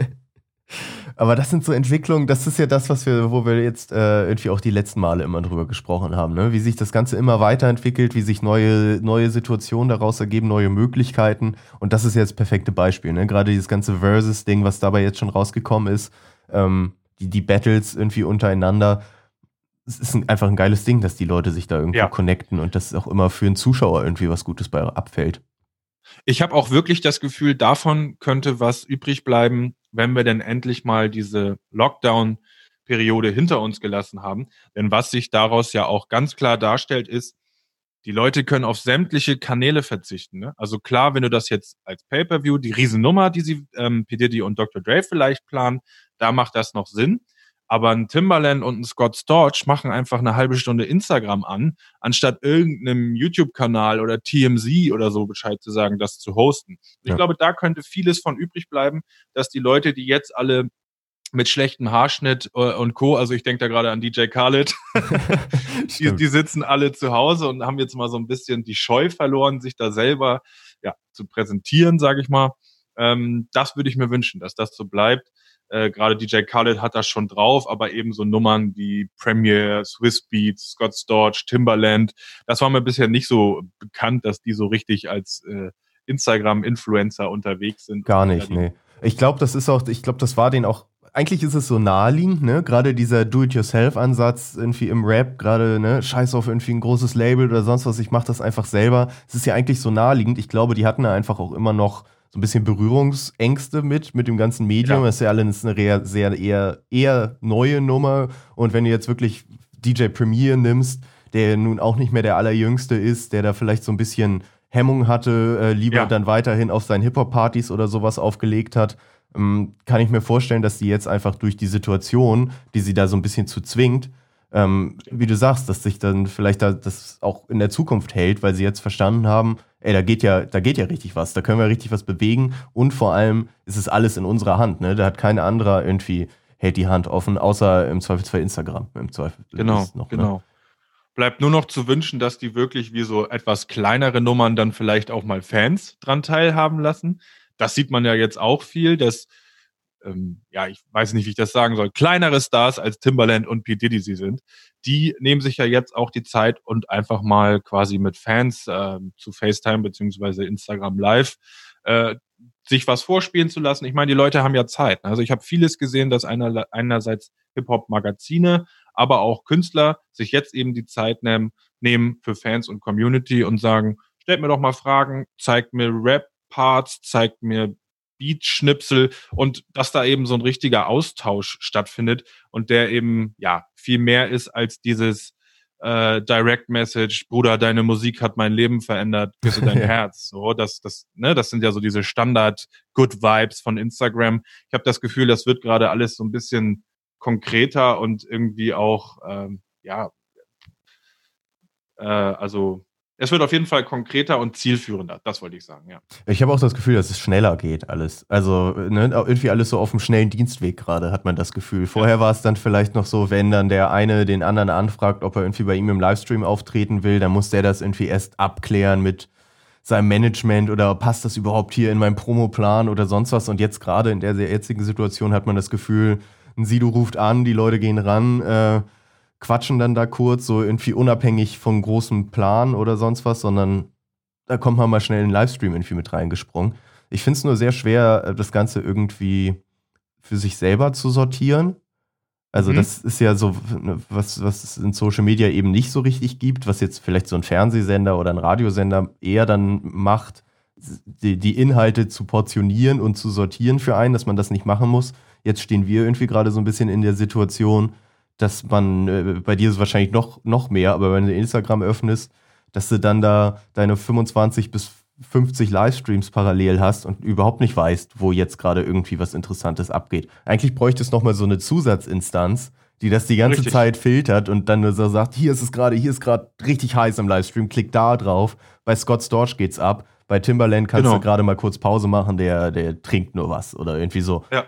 Aber das sind so Entwicklungen, das ist ja das, was wir, wo wir jetzt äh, irgendwie auch die letzten Male immer drüber gesprochen haben, ne? Wie sich das Ganze immer weiterentwickelt, wie sich neue, neue Situationen daraus ergeben, neue Möglichkeiten. Und das ist jetzt das perfekte Beispiel, ne? Gerade dieses ganze Versus-Ding, was dabei jetzt schon rausgekommen ist, ähm, die, die Battles irgendwie untereinander. Es ist ein, einfach ein geiles Ding, dass die Leute sich da irgendwie Ja. connecten und dass auch immer für einen Zuschauer irgendwie was Gutes bei abfällt. Ich habe auch wirklich das Gefühl, davon könnte was übrig bleiben, wenn wir denn endlich mal diese Lockdown-Periode hinter uns gelassen haben. Denn was sich daraus ja auch ganz klar darstellt, ist, die Leute können auf sämtliche Kanäle verzichten. Ne? Also klar, wenn du das jetzt als Pay-per-View, die Riesennummer, die sie ähm, P. Diddy und Dr. Dre vielleicht planen, da macht das noch Sinn. Aber ein Timbaland und ein Scott Storch machen einfach eine halbe Stunde Instagram an, anstatt irgendeinem YouTube-Kanal oder TMZ oder so Bescheid zu sagen, das zu hosten. Ich Ja. glaube, da könnte vieles von übrig bleiben, dass die Leute, die jetzt alle mit schlechtem Haarschnitt äh, und Co., also ich denke da gerade an DJ Khaled, die, die sitzen alle zu Hause und haben jetzt mal so ein bisschen die Scheu verloren, sich da selber ja, zu präsentieren, sage ich mal. Ähm, das würde ich mir wünschen, dass das so bleibt. Äh, Gerade DJ Khaled hat das schon drauf, aber eben so Nummern wie Premier, Swiss Beats, Scott Storch, Timbaland, das war mir bisher nicht so bekannt, dass die so richtig als äh, Instagram-Influencer unterwegs sind. Gar nicht, nee. Ich glaube, das ist auch, ich glaube, das war denen auch, eigentlich ist es so naheliegend, ne? Gerade dieser Do-it-yourself-Ansatz irgendwie im Rap, gerade, ne, scheiß auf irgendwie ein großes Label oder sonst was, ich mache das einfach selber. Es ist ja eigentlich so naheliegend. Ich glaube, die hatten da einfach auch immer noch so ein bisschen Berührungsängste mit, mit dem ganzen Medium. Ja. Das ist ja alles eine sehr, sehr eher, eher neue Nummer. Und wenn du jetzt wirklich DJ Premier nimmst, der nun auch nicht mehr der allerjüngste ist, der da vielleicht so ein bisschen Hemmung hatte, äh, lieber Ja. dann weiterhin auf seinen Hip-Hop-Partys oder sowas aufgelegt hat, ähm, kann ich mir vorstellen, dass die jetzt einfach durch die Situation, die sie da so ein bisschen zu zwingt, ähm, wie du sagst, dass sich dann vielleicht da das auch in der Zukunft hält, weil sie jetzt verstanden haben, ey, da geht ja, da geht ja richtig was, da können wir richtig was bewegen und vor allem ist es alles in unserer Hand, ne? Da hat kein anderer irgendwie hält die Hand offen, außer im Zweifelsfall Instagram. Im Zweifel Genau, noch, ne? genau. Bleibt nur noch zu wünschen, dass die wirklich wie so etwas kleinere Nummern dann vielleicht auch mal Fans dran teilhaben lassen. Das sieht man ja jetzt auch viel, dass, ähm, ja, ich weiß nicht, wie ich das sagen soll, kleinere Stars als Timbaland und P. Diddy sie sind, die nehmen sich ja jetzt auch die Zeit und einfach mal quasi mit Fans ähm, zu FaceTime beziehungsweise Instagram Live äh, sich was vorspielen zu lassen. Ich meine, die Leute haben ja Zeit. ne? Also ich habe vieles gesehen, dass einer, einerseits Hip-Hop-Magazine, aber auch Künstler sich jetzt eben die Zeit nehmen, nehmen für Fans und Community und sagen, stellt mir doch mal Fragen, zeigt mir Rap-Parts, zeigt mir Beat-Schnipsel und dass da eben so ein richtiger Austausch stattfindet und der eben, ja, viel mehr ist als dieses äh, Direct Message, Bruder, deine Musik hat mein Leben verändert, küsse dein Ja. Herz. So, das, das, ne, das sind ja so diese Standard Good Vibes von Instagram. Ich habe das Gefühl, das wird gerade alles so ein bisschen konkreter und irgendwie auch, ähm, ja, äh, also es wird auf jeden Fall konkreter und zielführender. Das wollte ich sagen, ja. Ich habe auch das Gefühl, dass es schneller geht, alles. Also, ne, irgendwie alles so auf dem schnellen Dienstweg gerade, hat man das Gefühl. Vorher war es dann vielleicht noch so, wenn dann der eine den anderen anfragt, ob er irgendwie bei ihm im Livestream auftreten will, dann muss der das irgendwie erst abklären mit seinem Management oder passt das überhaupt hier in meinen Promoplan oder sonst was. Und jetzt gerade in der sehr jetzigen Situation hat man das Gefühl, ein Sido ruft an, die Leute gehen ran, äh, quatschen dann da kurz, so irgendwie unabhängig vom großen Plan oder sonst was, sondern da kommt man mal schnell in den Livestream irgendwie mit reingesprungen. Ich finde es nur sehr schwer, äh, das Ganze irgendwie für sich selber zu sortieren. Also Mhm. das ist ja so, ne, was, was es in Social Media eben nicht so richtig gibt, was jetzt vielleicht so ein Fernsehsender oder ein Radiosender eher dann macht, die, die Inhalte zu portionieren und zu sortieren für einen, dass man das nicht machen muss. Jetzt stehen wir irgendwie gerade so ein bisschen in der Situation, dass man, äh, bei dir ist es wahrscheinlich noch, noch mehr, aber wenn du Instagram öffnest, dass du dann da deine 25 bis 50 Livestreams parallel hast und überhaupt nicht weißt, wo jetzt gerade irgendwie was Interessantes abgeht. Eigentlich bräuchte es nochmal so eine Zusatzinstanz, die das die ganze Richtig. Zeit filtert und dann nur so sagt, hier ist es gerade, hier ist gerade richtig heiß im Livestream, klick da drauf. Bei Scott Storch geht's ab. Bei Timberland kannst Genau. du gerade mal kurz Pause machen, der, der trinkt nur was oder irgendwie so. Ja.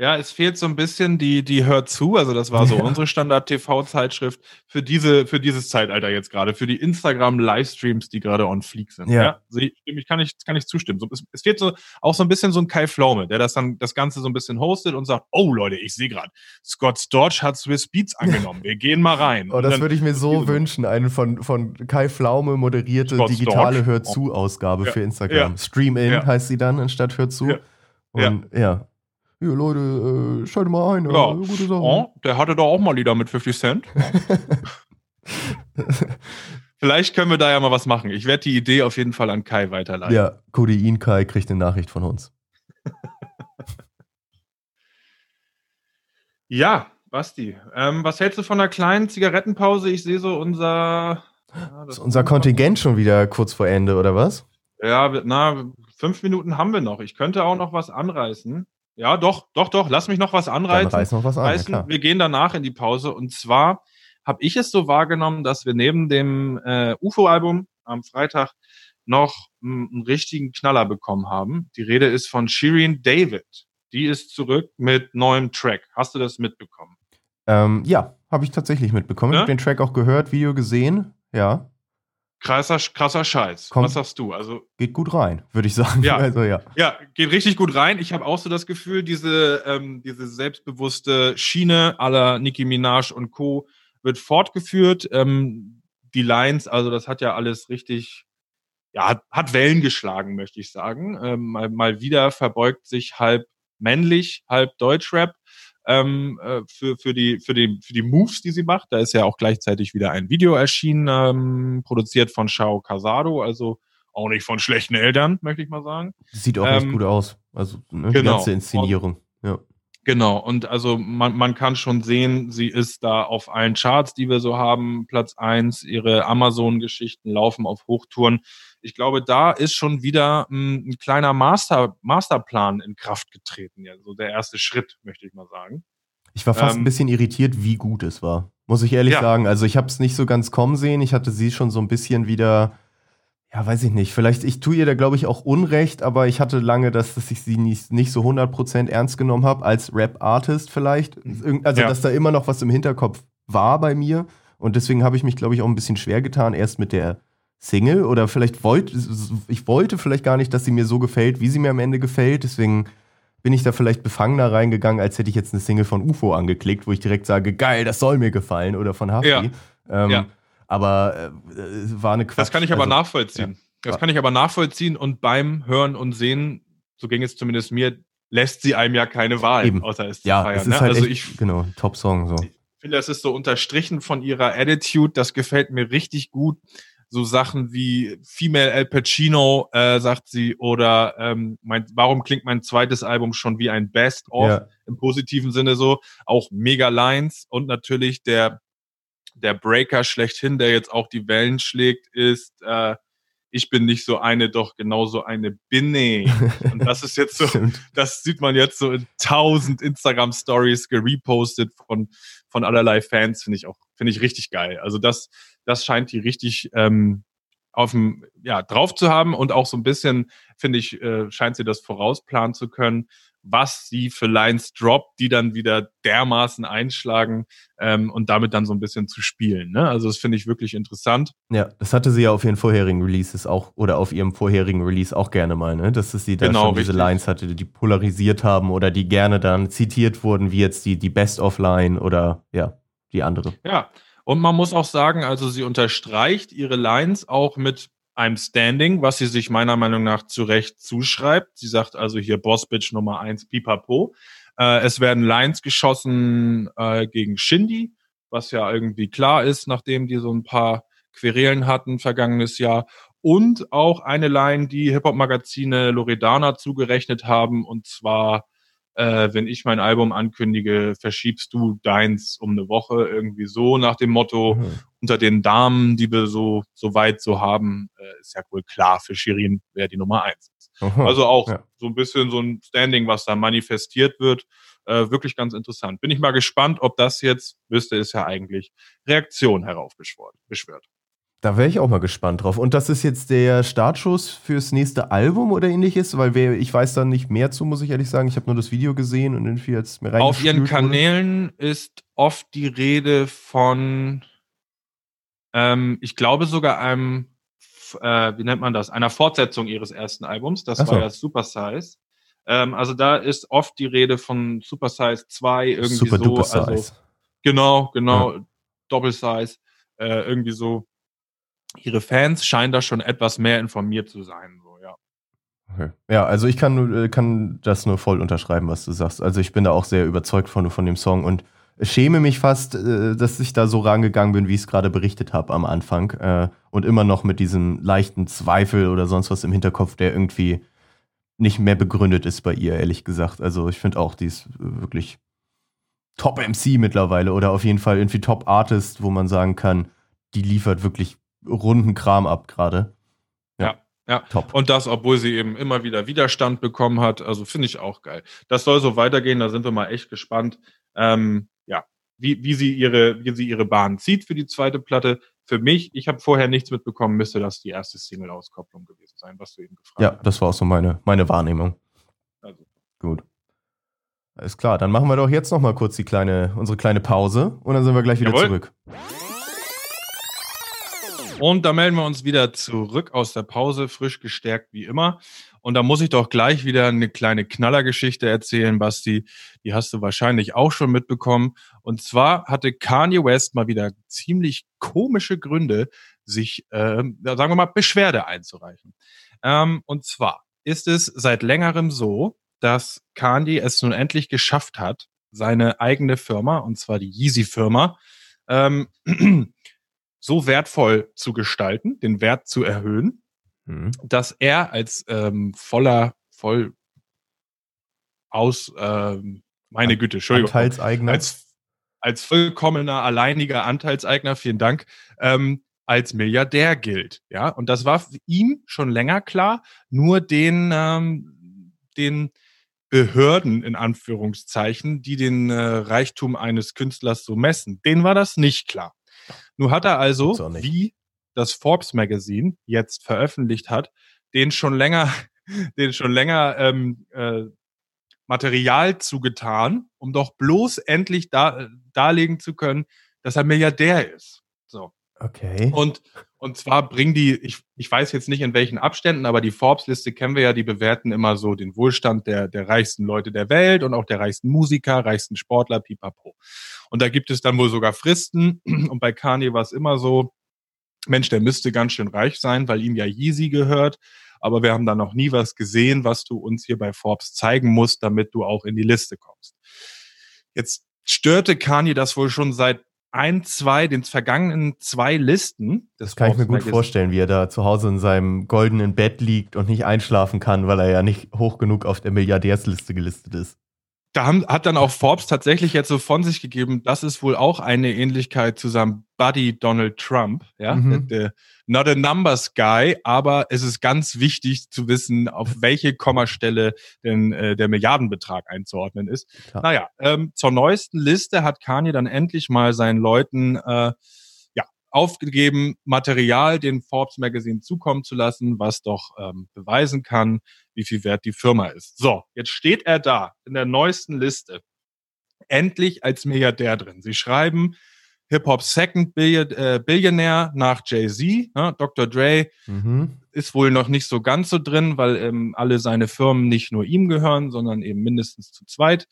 Ja, es fehlt so ein bisschen die, die Hört zu, also das war so Ja. unsere Standard-TV-Zeitschrift für diese, für dieses Zeitalter jetzt gerade, für die Instagram-Livestreams, die gerade on fleek sind. Ja. sehe ich, ich kann nicht, kann nicht zustimmen. So, es, es fehlt so, auch so ein bisschen so ein Kai Pflaume, der das dann, das Ganze so ein bisschen hostet und sagt, oh Leute, ich sehe gerade, Scott Storch hat Swiss Beats angenommen, wir gehen mal rein. Oh, das dann- würde ich mir so wünschen, eine von, von Kai Pflaume moderierte Scott digitale. Hör-zu-Ausgabe Ja. für Instagram. Ja. Stream-In Ja. heißt sie dann anstatt Hör-zu. Ja. Und ja. Ja, Leute, äh, schaltet mal ein. Ja. äh, gute Sache. Oh, der hatte doch auch mal Lieder mit 50 Cent. Vielleicht können wir da ja mal was machen. Ich werde die Idee auf jeden Fall an Kai weiterleiten. Ja, Codein Kai kriegt eine Nachricht von uns. Ja, Basti, ähm, was hältst du von einer kleinen Zigarettenpause? Ich sehe so unser. Ja, Ist unser Kontingent schon wieder kurz vor Ende, oder was? Ja, na, fünf Minuten haben wir noch. Ich könnte auch noch was anreißen. Ja, doch, doch, doch. Lass mich noch was Dann anreißen. reiß noch was an. Ja, reißen. klar. wir gehen danach in die Pause. Und zwar habe ich es so wahrgenommen, dass wir neben dem äh, UFO-Album am Freitag noch einen richtigen Knaller bekommen haben. Die Rede ist von Shirin David. Die ist zurück mit neuem Track. Hast du das mitbekommen? Ähm, ja, habe ich tatsächlich mitbekommen. Ich Ja? habe den Track auch gehört, Video gesehen. Ja, Krasser, krasser Scheiß. Komm. Was sagst du? Also geht gut rein, würde ich sagen. Ja. Also ja. Ja, geht richtig gut rein. Ich habe auch so das Gefühl, diese, ähm, diese selbstbewusste Schiene aller Nicki Minaj und Co. wird fortgeführt. Ähm, die Lines, also das hat ja alles richtig, ja, hat, hat Wellen geschlagen, möchte ich sagen. Ähm, mal, mal wieder verbeugt sich halb männlich, halb Deutschrap ähm, äh, für, für, die, für, die, für die Moves, die sie macht. Da ist ja auch gleichzeitig wieder ein Video erschienen, ähm, produziert von Shao Casado, also auch nicht von schlechten Eltern, möchte ich mal sagen. Sieht auch Ähm, echt gut aus. Also ne, die genau. ganze Inszenierung. Ja. Genau, und also man, man kann schon sehen, sie ist da auf allen Charts, die wir so haben, Platz eins. ihre Amazon-Geschichten laufen auf Hochtouren. Ich glaube, da ist schon wieder mh, ein kleiner Master, Masterplan in Kraft getreten, ja, so der erste Schritt, möchte ich mal sagen. Ich war fast Ähm, ein bisschen irritiert, wie gut es war. Muss ich ehrlich Ja. sagen. Also ich habe es nicht so ganz kommen sehen. Ich hatte sie schon so ein bisschen wieder, ja, weiß ich nicht. Vielleicht, ich tue ihr da, glaube ich, auch Unrecht, aber ich hatte lange, dass, dass ich sie nicht, nicht so 100% ernst genommen habe, als Rap-Artist vielleicht. Irgend- Also, Ja. dass da immer noch was im Hinterkopf war bei mir. Und deswegen habe ich mich, glaube ich, auch ein bisschen schwer getan, erst mit der Single. Oder vielleicht wollte, ich wollte vielleicht gar nicht, dass sie mir so gefällt, wie sie mir am Ende gefällt. Deswegen bin ich da vielleicht befangener reingegangen, als hätte ich jetzt eine Single von UFO angeklickt, wo ich direkt sage, geil, das soll mir gefallen oder von Hafti. Ja. Ähm, Ja. Aber äh, es war eine Quatsch. Das kann ich aber also, nachvollziehen. Das Ja. kann ich aber nachvollziehen und beim Hören und Sehen, so ging es zumindest mir, lässt sie einem ja keine Wahl, Eben. außer es zu Ja, feiern. es ist ne? halt also echt, ich genau, Top-Song so. finde, es ist so unterstrichen von ihrer Attitude. Das gefällt mir richtig gut. So Sachen wie Female Al Pacino, äh, sagt sie, oder ähm, mein, warum klingt mein zweites Album schon wie ein Best-of Ja. im positiven Sinne so. Auch mega Lines und natürlich der, der Breaker schlechthin, der jetzt auch die Wellen schlägt, ist äh, ich bin nicht so eine, doch genauso eine bin ich. Und das ist jetzt so, das sieht man jetzt so in tausend Instagram-Stories gerepostet von, von allerlei Fans, finde ich auch, finde ich richtig geil. Also das, das scheint die richtig ähm, auf dem, ja, drauf zu haben und auch so ein bisschen, finde ich, äh, scheint sie das vorausplanen zu können, was sie für Lines droppt, die dann wieder dermaßen einschlagen ähm, und damit dann so ein bisschen zu spielen. Ne? Also das finde ich wirklich interessant. Ja, das hatte sie ja auf ihren vorherigen Releases auch oder auf ihrem vorherigen Release auch gerne mal, ne? Dass sie da Genau, schon diese richtig. Lines hatte, die polarisiert haben oder die gerne dann zitiert wurden, wie jetzt die, die Best-of-Line oder ja, die andere. Ja, und man muss auch sagen, also sie unterstreicht ihre Lines auch mit einem Standing, was sie sich meiner Meinung nach zu Recht zuschreibt. Sie sagt also hier Boss Bitch Nummer eins, pipapo. Äh, es werden Lines geschossen äh, gegen Shindy, was ja irgendwie klar ist, nachdem die so ein paar Querelen hatten vergangenes Jahr. Und auch eine Line, die Hip-Hop-Magazine Loredana zugerechnet haben, und zwar äh, wenn ich mein Album ankündige, verschiebst du deins um eine Woche irgendwie so nach dem Motto, Mhm. Unter den Damen, die wir so, so weit so haben, äh, ist ja wohl klar für Shirin, wer die Nummer eins ist. Aha. Also auch ja. so ein bisschen so ein Standing, was da manifestiert wird. Äh, wirklich ganz interessant. Bin ich mal gespannt, ob das jetzt, müsste es ja eigentlich, Reaktion heraufbeschwört. Beschwört. Da wäre ich auch mal gespannt drauf. Und das ist jetzt der Startschuss fürs nächste Album oder ähnliches? Weil wer, ich weiß da nicht mehr zu, muss ich ehrlich sagen. Ich habe nur das Video gesehen und irgendwie jetzt mir Auf ihren reingespült wurde. Kanälen ist oft die Rede von, ähm, ich glaube sogar einem, äh, wie nennt man das, einer Fortsetzung ihres ersten Albums. Das so. war ja Super Size. Ähm, also da ist oft die Rede von Super Size 2 irgendwie Super so. also, size. Genau, genau, Doppelsize, äh, irgendwie so. Ihre Fans scheinen da schon etwas mehr informiert zu sein, so, ja. Okay. Ja, also ich kann, äh, kann das nur voll unterschreiben, was du sagst. Also ich bin da auch sehr überzeugt von, von dem Song und schäme mich fast, äh, dass ich da so rangegangen bin, wie ich es gerade berichtet habe am Anfang. Äh, und immer noch mit diesem leichten Zweifel oder sonst was im Hinterkopf, der irgendwie nicht mehr begründet ist bei ihr, ehrlich gesagt. Also ich finde auch, die ist äh, wirklich Top-MC mittlerweile oder auf jeden Fall irgendwie Top-Artist, wo man sagen kann, die liefert wirklich runden Kram ab gerade. Ja, Top. Und das, obwohl sie eben immer wieder Widerstand bekommen hat. Also finde ich auch geil. Das soll so weitergehen, da sind wir mal echt gespannt. Ähm, ja, wie, wie, sie ihre, wie sie ihre Bahn zieht für die zweite Platte. Für mich, ich habe vorher nichts mitbekommen, müsste das die erste Single-Auskopplung gewesen sein, was du eben gefragt Ja, hast. das war auch so meine, meine Wahrnehmung. Also, Gut. Alles klar, dann machen wir doch jetzt noch mal kurz die kleine, unsere kleine Pause und dann sind wir gleich wieder Jawohl. zurück. Und da melden wir uns wieder zurück aus der Pause, frisch gestärkt wie immer. Und da muss ich doch gleich wieder eine kleine Knallergeschichte erzählen, Basti. Die hast du wahrscheinlich auch schon mitbekommen. Und zwar hatte Kanye West mal wieder ziemlich komische Gründe, sich, ja, sagen wir mal, Beschwerde einzureichen. Ähm, und zwar ist es seit längerem so, dass Kanye es nun endlich geschafft hat, seine eigene Firma, und zwar die Yeezy-Firma, ähm, so wertvoll zu gestalten, den Wert zu erhöhen, Mhm. dass er als ähm, voller, voll aus, ähm, meine Güte, Entschuldigung, Anteilseigner. als, als vollkommener alleiniger Anteilseigner, vielen Dank, ähm, als Milliardär gilt. Ja, und das war für ihm schon länger klar, nur den, ähm, den Behörden in Anführungszeichen, die den äh, Reichtum eines Künstlers so messen, denen war das nicht klar. Nur hat er also, wie das Forbes Magazine jetzt veröffentlicht hat, den schon länger, den schon länger ähm, äh, Material zugetan, um doch bloß endlich da, äh, darlegen zu können, dass er Milliardär ist. So. Okay. Und, und zwar bringen die, ich, ich weiß jetzt nicht in welchen Abständen, aber die Forbes-Liste kennen wir ja, die bewerten immer so den Wohlstand der, der reichsten Leute der Welt und auch der reichsten Musiker, reichsten Sportler, pipapo. Und da gibt es dann wohl sogar Fristen. Und bei Kanye war es immer so, Mensch, der müsste ganz schön reich sein, weil ihm ja Yeezy gehört. Aber wir haben da noch nie was gesehen, was du uns hier bei Forbes zeigen musst, damit du auch in die Liste kommst. Jetzt störte Kanye das wohl schon seit ein, zwei, den vergangenen zwei Listen. Das kann ich mir gut vorstellen, wie er da zu Hause in seinem goldenen Bett liegt und nicht einschlafen kann, weil er ja nicht hoch genug auf der Milliardärsliste gelistet ist. Da haben, hat dann auch Forbes tatsächlich jetzt so von sich gegeben, das ist wohl auch eine Ähnlichkeit zu seinem Buddy Donald Trump. Ja, Mhm. der, der, not a numbers guy, aber es ist ganz wichtig zu wissen, auf welche Kommastelle denn äh, der Milliardenbetrag einzuordnen ist. Klar. Naja, ähm, zur neuesten Liste hat Kanye dann endlich mal seinen Leuten äh, aufgegeben, Material den Forbes Magazine zukommen zu lassen, was doch ähm, beweisen kann, wie viel wert die Firma ist. So, jetzt steht er da in der neuesten Liste. Endlich als Milliardär drin. Sie schreiben Hip-Hop Second Billion, äh, Billionaire nach Jay-Z, ne? Dr. Dre Mhm. ist wohl noch nicht so ganz so drin, weil ähm, alle seine Firmen nicht nur ihm gehören, sondern eben mindestens zu zweit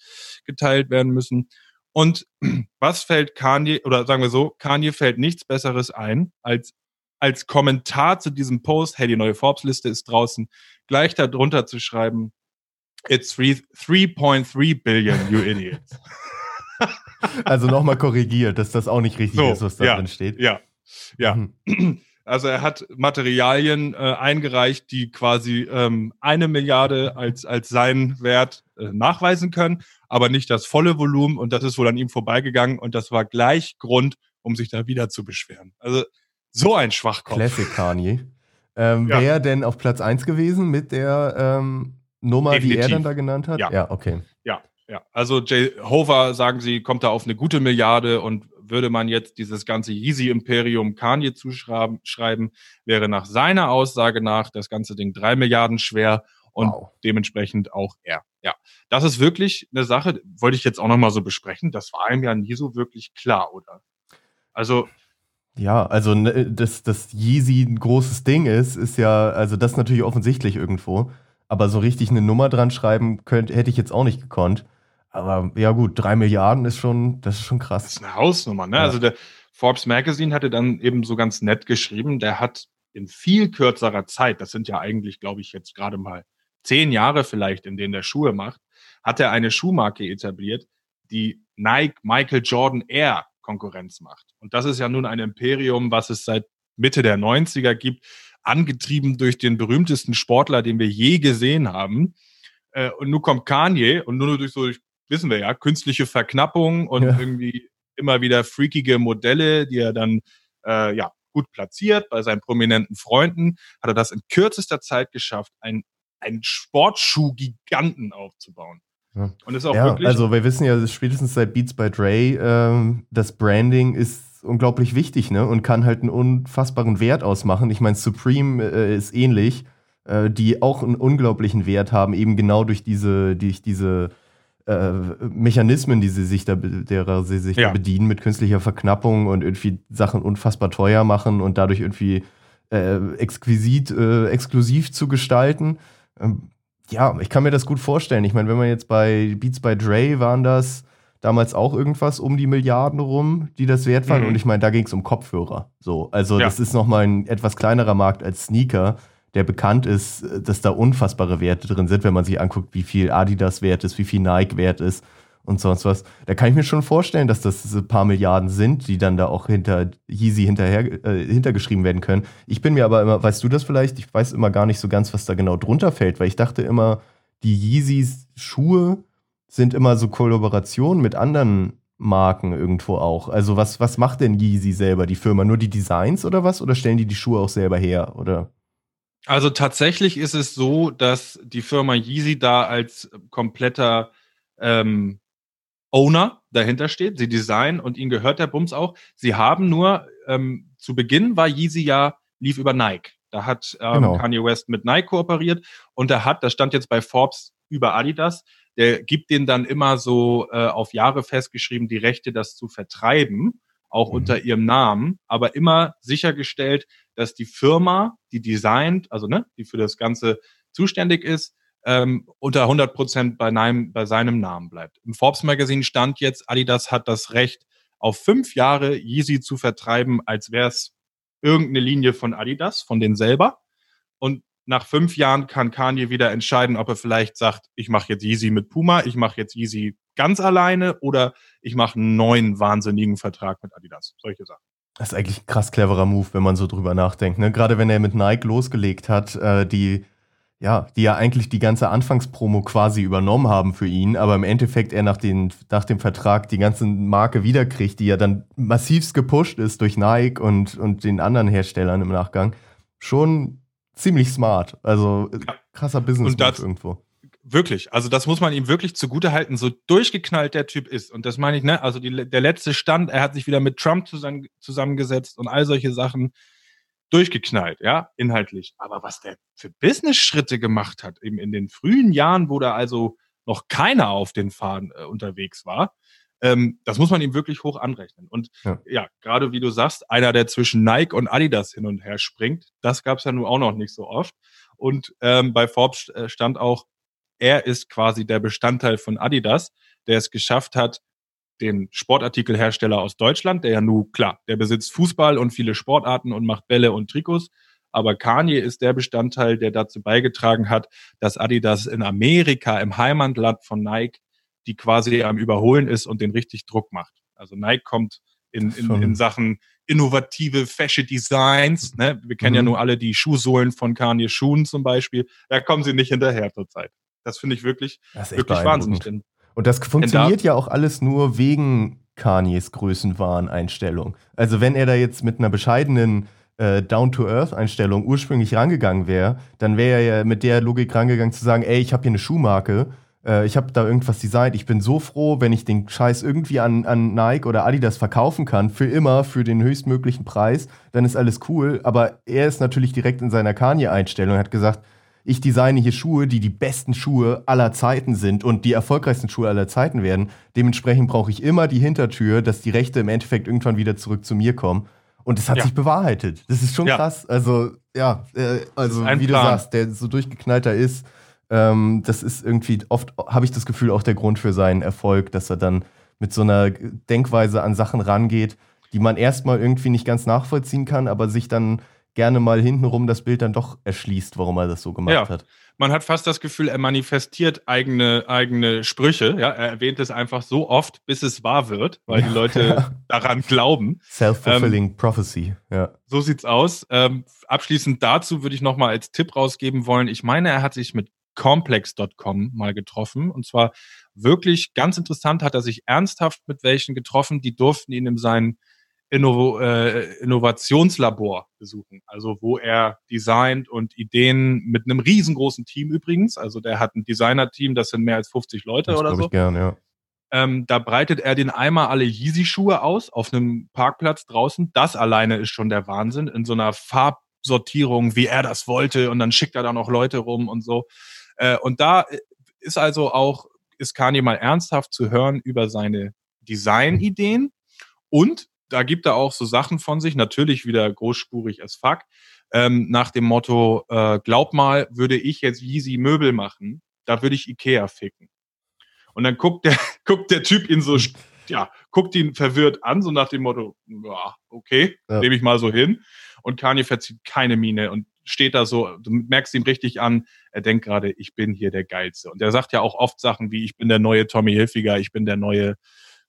geteilt werden müssen. Und was fällt Kanye, oder sagen wir so, Kanye fällt nichts Besseres ein, als als Kommentar zu diesem Post, hey, die neue Forbes-Liste ist draußen, gleich darunter zu schreiben, it's three- 3.3 billion, you idiots. Also nochmal korrigiert, dass das auch nicht richtig So, ist, was da ja, drin steht. Ja, ja. Mhm. Also er hat Materialien äh, eingereicht, die quasi ähm, eine Milliarde als, als seinen Wert äh, nachweisen können, aber nicht das volle Volumen und das ist wohl an ihm vorbeigegangen und das war gleich Grund, um sich da wieder zu beschweren. Also so ein Schwachkopf. Classic Kanye. Ähm, Ja. Wäre denn auf Platz 1 gewesen mit der ähm, Nummer, die er Definitiv. dann da genannt hat? Ja. okay. Ja, ja. Also Jehovah, sagen sie, kommt da auf eine gute Milliarde und würde man jetzt dieses ganze Yeezy-Imperium Kanye zuschreiben, schreiben, wäre nach seiner Aussage nach das ganze Ding drei Milliarden schwer und Wow. dementsprechend auch er. Ja, das ist wirklich eine Sache, wollte ich jetzt auch nochmal so besprechen. Das war ihm ja nie so wirklich klar, oder? Also, Ja, also ne, dass, dass Yeezy ein großes Ding ist, ist ja, also das ist natürlich offensichtlich irgendwo. Aber so richtig eine Nummer dran schreiben könnte, hätte ich jetzt auch nicht gekonnt. Aber ja gut, drei Milliarden ist schon, das ist schon das krass. ist eine Hausnummer, ne? Ja. Also der Forbes Magazine hatte dann eben so ganz nett geschrieben, der hat in viel kürzerer Zeit, das sind ja eigentlich, glaube ich, jetzt gerade mal zehn Jahre vielleicht, in denen der Schuhe macht, hat er eine Schuhmarke etabliert, die Nike Michael Jordan Air Konkurrenz macht. Und das ist ja nun ein Imperium, was es seit Mitte der 90er gibt, angetrieben durch den berühmtesten Sportler, den wir je gesehen haben. Äh, Und nun kommt Kanye und nur durch so, wissen wir ja, künstliche Verknappung und Ja. irgendwie immer wieder freakige Modelle, die er dann äh, ja gut platziert bei seinen prominenten Freunden, hat er das in kürzester Zeit geschafft, ein einen Sportschuh-Giganten aufzubauen. Ja. Und ist auch Ja, wirklich also wir wissen ja spätestens seit Beats by Dre, ähm, das Branding ist unglaublich wichtig, ne? Und kann halt einen unfassbaren Wert ausmachen. Ich meine, Supreme äh, ist ähnlich, äh, die auch einen unglaublichen Wert haben, eben genau durch diese, durch diese äh, Mechanismen, die sie sich da, derer sie sich Ja. bedienen, mit künstlicher Verknappung und irgendwie Sachen unfassbar teuer machen und dadurch irgendwie äh, exquisit, äh, exklusiv zu gestalten. Ähm, ja, ich kann mir das gut vorstellen. Ich meine, wenn man jetzt bei Beats by Dre waren das damals auch irgendwas um die Milliarden rum, die das wert waren. Mhm. Und ich meine, da ging es um Kopfhörer. So, also Ja. das ist nochmal ein etwas kleinerer Markt als Sneaker, der bekannt ist, dass da unfassbare Werte drin sind, wenn man sich anguckt, wie viel Adidas wert ist, wie viel Nike wert ist und sonst was. Da kann ich mir schon vorstellen, dass das ein paar Milliarden sind, die dann da auch hinter Yeezy hinterher äh, hintergeschrieben werden können. Ich bin mir aber immer, weißt du das vielleicht? Ich weiß immer gar nicht so ganz, was da genau drunter fällt, weil ich dachte immer, die Yeezys Schuhe sind immer so Kollaborationen mit anderen Marken irgendwo auch. Also was, was macht denn Yeezy selber, die Firma? Nur die Designs oder was? Oder stellen die die Schuhe auch selber her? Oder? Also tatsächlich ist es so, dass die Firma Yeezy da als kompletter ähm, Owner dahinter steht. Sie designen und ihnen gehört der Bums auch. Sie haben nur, ähm, zu Beginn war Yeezy ja, lief über Nike. Da hat ähm, genau. Kanye West mit Nike kooperiert und er hat, das stand jetzt bei Forbes über Adidas, der gibt denen dann immer so äh, auf Jahre festgeschrieben, die Rechte, das zu vertreiben, auch mhm. unter ihrem Namen, aber immer sichergestellt, dass die Firma, die designt, also ne, die für das Ganze zuständig ist, ähm, unter 100 Prozent bei, bei seinem Namen bleibt. Im Forbes Magazine stand jetzt, Adidas hat das Recht, auf fünf Jahre Yeezy zu vertreiben, als wäre es irgendeine Linie von Adidas, von denen selber. Und nach fünf Jahren kann Kanye wieder entscheiden, ob er vielleicht sagt, ich mache jetzt Yeezy mit Puma, ich mache jetzt Yeezy ganz alleine oder ich mache einen neuen wahnsinnigen Vertrag mit Adidas. Solche Sachen. Das ist eigentlich ein krass cleverer Move, wenn man so drüber nachdenkt. Ne? Gerade wenn er mit Nike losgelegt hat, äh, die ja, die ja eigentlich die ganze Anfangspromo quasi übernommen haben für ihn, aber im Endeffekt er nach, den, nach dem Vertrag die ganze Marke wiederkriegt, die ja dann massivst gepusht ist durch Nike und, und den anderen Herstellern im Nachgang. Schon ziemlich smart. Also krasser Business und das, irgendwo. Wirklich, also das muss man ihm wirklich zugute halten, so durchgeknallt der Typ ist. Und das meine ich, ne? Also die, der letzte Stand, er hat sich wieder mit Trump zusammen, zusammengesetzt und all solche Sachen durchgeknallt, ja, inhaltlich. Aber was der für Business-Schritte gemacht hat, eben in den frühen Jahren, wo da also noch keiner auf den Faden äh, unterwegs war, ähm, das muss man ihm wirklich hoch anrechnen. Und ja. ja, gerade wie du sagst, einer, der zwischen Nike und Adidas hin und her springt, das gab es ja nun auch noch nicht so oft. Und ähm, bei Forbes äh, stand auch, er ist quasi der Bestandteil von Adidas, der es geschafft hat, den Sportartikelhersteller aus Deutschland, der ja nun, klar, der besitzt Fußball und viele Sportarten und macht Bälle und Trikots. Aber Kanye ist der Bestandteil, der dazu beigetragen hat, dass Adidas in Amerika, im Heimatland von Nike, die quasi am Überholen ist und den richtig Druck macht. Also Nike kommt in, in, in Sachen innovative Fashion Designs. Ne? Wir kennen mhm. ja nur alle die Schuhsohlen von Kanye Schuhen zum Beispiel. Da kommen sie nicht hinterher zurzeit. Das finde ich wirklich, wirklich wahnsinnig. Denn und das funktioniert ja auch alles nur wegen Kanyes Größenwahn-Einstellung. Also wenn er da jetzt mit einer bescheidenen äh, Down-to-Earth-Einstellung ursprünglich rangegangen wäre, dann wäre er ja mit der Logik rangegangen zu sagen, ey, ich habe hier eine Schuhmarke, äh, ich habe da irgendwas designt, ich bin so froh, wenn ich den Scheiß irgendwie an, an Nike oder Adidas verkaufen kann, für immer, für den höchstmöglichen Preis, dann ist alles cool. Aber er ist natürlich direkt in seiner Kanye-Einstellung, hat gesagt, ich designe hier Schuhe, die die besten Schuhe aller Zeiten sind und die erfolgreichsten Schuhe aller Zeiten werden. Dementsprechend brauche ich immer die Hintertür, dass die Rechte im Endeffekt irgendwann wieder zurück zu mir kommen. Und das hat ja. sich bewahrheitet. Das ist schon ja. krass. Also, ja, äh, also wie Plan. du sagst, der so durchgeknallter ist, ähm, das ist irgendwie oft, habe ich das Gefühl, auch der Grund für seinen Erfolg, dass er dann mit so einer Denkweise an Sachen rangeht, die man erstmal irgendwie nicht ganz nachvollziehen kann, aber sich dann gerne mal hintenrum das Bild dann doch erschließt, warum er das so gemacht ja. hat. Man hat fast das Gefühl, er manifestiert eigene, eigene Sprüche. Ja? Er erwähnt es einfach so oft, bis es wahr wird, weil die Leute daran glauben. Self-fulfilling ähm, Prophecy. Ja. So sieht's aus. Ähm, abschließend dazu würde ich nochmal als Tipp rausgeben wollen. Ich meine, er hat sich mit complex.com mal getroffen. Und zwar wirklich ganz interessant hat er sich ernsthaft mit welchen getroffen, die durften ihn in seinen Inno äh, Innovationslabor besuchen, also wo er designt und Ideen mit einem riesengroßen Team übrigens, also der hat ein Designer-Team, das sind mehr als 50 Leute das oder so. Ich gern, ja. Ähm, da breitet er den einmal alle Yeezy-Schuhe aus auf einem Parkplatz draußen. Das alleine ist schon der Wahnsinn in so einer Farbsortierung, wie er das wollte und dann schickt er da noch Leute rum und so. Äh, und da äh, ist also auch, ist Kanye mal ernsthaft zu hören über seine Designideen und da gibt er auch so Sachen von sich, natürlich wieder großspurig as fuck, ähm, nach dem Motto, äh, glaub mal, würde ich jetzt Yeezy Möbel machen, da würde ich Ikea ficken. Und dann guckt der, guckt der Typ ihn so, ja, guckt ihn verwirrt an, so nach dem Motto, ja, okay, ja. nehme ich mal so hin. Und Kanye verzieht keine Miene und steht da so, du merkst ihm richtig an, er denkt gerade, ich bin hier der Geilste. Und er sagt ja auch oft Sachen wie, ich bin der neue Tommy Hilfiger, ich bin der neue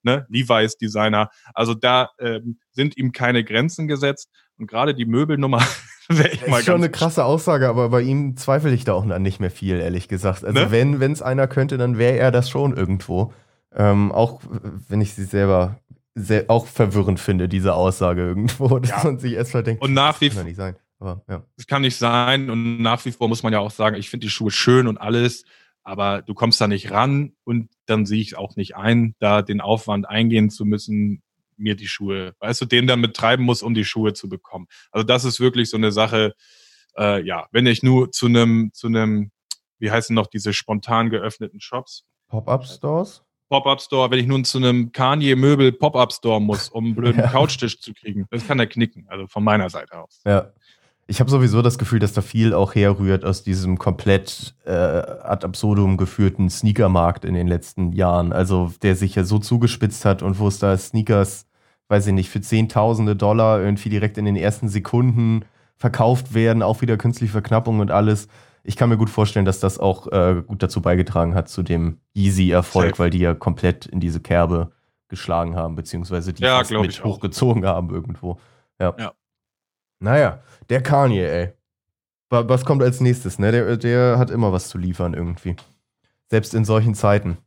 ne, Levi's Designer. Also da ähm, sind ihm keine Grenzen gesetzt. Und gerade die Möbelnummer wäre ich das mal ist schon eine krasse Aussage, aber bei ihm zweifle ich da auch nicht mehr viel, ehrlich gesagt. Also ne? wenn es einer könnte, dann wäre er das schon irgendwo. Ähm, auch wenn ich sie selber sehr, auch verwirrend finde, diese Aussage irgendwo, dass ja. man sich erstmal denkt, und nach wie das kann nicht sein. Aber, ja. Das kann nicht sein und nach wie vor muss man ja auch sagen, ich finde die Schuhe schön und alles, aber du kommst da nicht ran und dann sehe ich auch nicht ein, da den Aufwand eingehen zu müssen, mir die Schuhe, weißt du, den dann betreiben muss, um die Schuhe zu bekommen. Also das ist wirklich so eine Sache, äh, ja, wenn ich nur zu einem, zu einem, wie heißen noch diese spontan geöffneten Shops? Pop-up-Stores? Pop-Up-Store, wenn ich nun zu einem Kanye-Möbel Pop-Up-Store muss, um einen blöden ja. Couchtisch zu kriegen. Das kann er knicken, also von meiner Seite aus. Ja. Ich habe sowieso das Gefühl, dass da viel auch herrührt aus diesem komplett äh, ad absurdum geführten Sneakermarkt in den letzten Jahren. Also der sich ja so zugespitzt hat und wo es da Sneakers, weiß ich nicht, für Zehntausende Dollar irgendwie direkt in den ersten Sekunden verkauft werden, auch wieder künstliche Verknappung und alles ich kann mir gut vorstellen, dass das auch äh, gut dazu beigetragen hat zu dem Easy-Erfolg, weil die ja komplett in diese Kerbe geschlagen haben, beziehungsweise die ja, mit hochgezogen auch. haben irgendwo. Ja. ja. Naja, der Kanye, ey. Was kommt als nächstes, ne? Der, der hat immer was zu liefern irgendwie. Selbst in solchen Zeiten.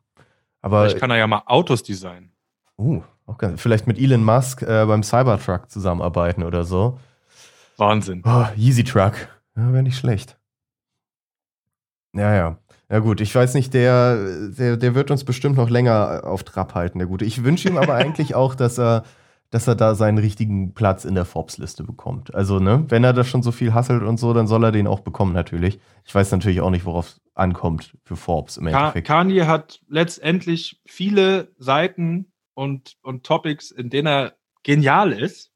Aber Vielleicht kann er ja mal Autos designen. Uh, okay. Vielleicht mit Elon Musk äh, beim Cybertruck zusammenarbeiten oder so. Wahnsinn. Oh, Easy Truck. Ja, wäre nicht schlecht. Ja, ja. Ja gut, ich weiß nicht, der, der, der wird uns bestimmt noch länger auf Trab halten, der Gute. Ich wünsche ihm aber eigentlich auch, dass er, dass er da seinen richtigen Platz in der Forbes-Liste bekommt. Also, ne, wenn er da schon so viel hasselt und so, dann soll er den auch bekommen, natürlich. Ich weiß natürlich auch nicht, worauf es ankommt für Forbes im Endeffekt. Kanye hat letztendlich viele Seiten und, und Topics, in denen er genial ist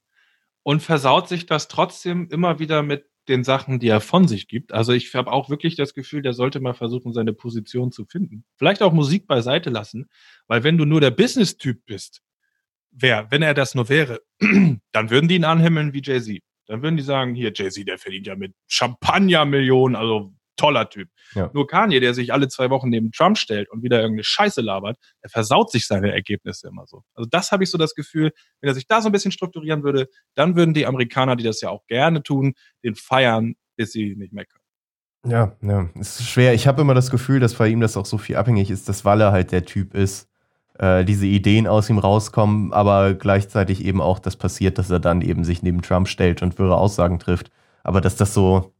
und versaut sich das trotzdem immer wieder mit den Sachen, die er von sich gibt. Also ich habe auch wirklich das Gefühl, der sollte mal versuchen, seine Position zu finden. Vielleicht auch Musik beiseite lassen, weil wenn du nur der Business-Typ bist, wer, wenn er das nur wäre, dann würden die ihn anhimmeln wie Jay-Z. Dann würden die sagen, hier, Jay-Z, der verdient ja mit Champagner-Millionen, also toller Typ. Ja. Nur Kanye, der sich alle zwei Wochen neben Trump stellt und wieder irgendeine Scheiße labert, der versaut sich seine Ergebnisse immer so. Also das habe ich so das Gefühl, wenn er sich da so ein bisschen strukturieren würde, dann würden die Amerikaner, die das ja auch gerne tun, den feiern, bis sie nicht mehr können. Ja, ja, es ist schwer. Ich habe immer das Gefühl, dass bei ihm das auch so viel abhängig ist, dass weil er halt der Typ ist, äh, diese Ideen aus ihm rauskommen, aber gleichzeitig eben auch das passiert, dass er dann eben sich neben Trump stellt und wirre Aussagen trifft. Aber dass das so,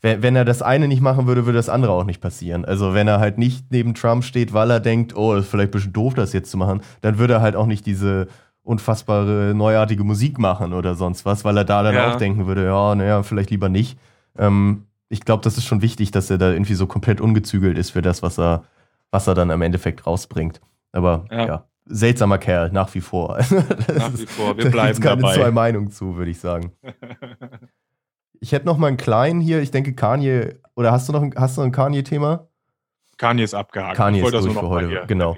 wenn, wenn er das eine nicht machen würde, würde das andere auch nicht passieren. Also wenn er halt nicht neben Trump steht, weil er denkt, oh, ist vielleicht ein bisschen doof, das jetzt zu machen, dann würde er halt auch nicht diese unfassbare neuartige Musik machen oder sonst was, weil er da dann ja. auch denken würde, ja, naja, vielleicht lieber nicht. Ähm, ich glaube, das ist schon wichtig, dass er da irgendwie so komplett ungezügelt ist für das, was er, was er dann am Endeffekt rausbringt. Aber ja, ja seltsamer Kerl, nach wie vor. nach wie vor, wir bleiben da keine dabei. zwei Meinungen zu, würde ich sagen. Ich hätte noch mal einen kleinen hier. Ich denke, Kanye. Oder hast du noch ein, hast du noch ein Kanye-Thema? Kanye ist abgehakt. Kanye ist durch für heute. Genau.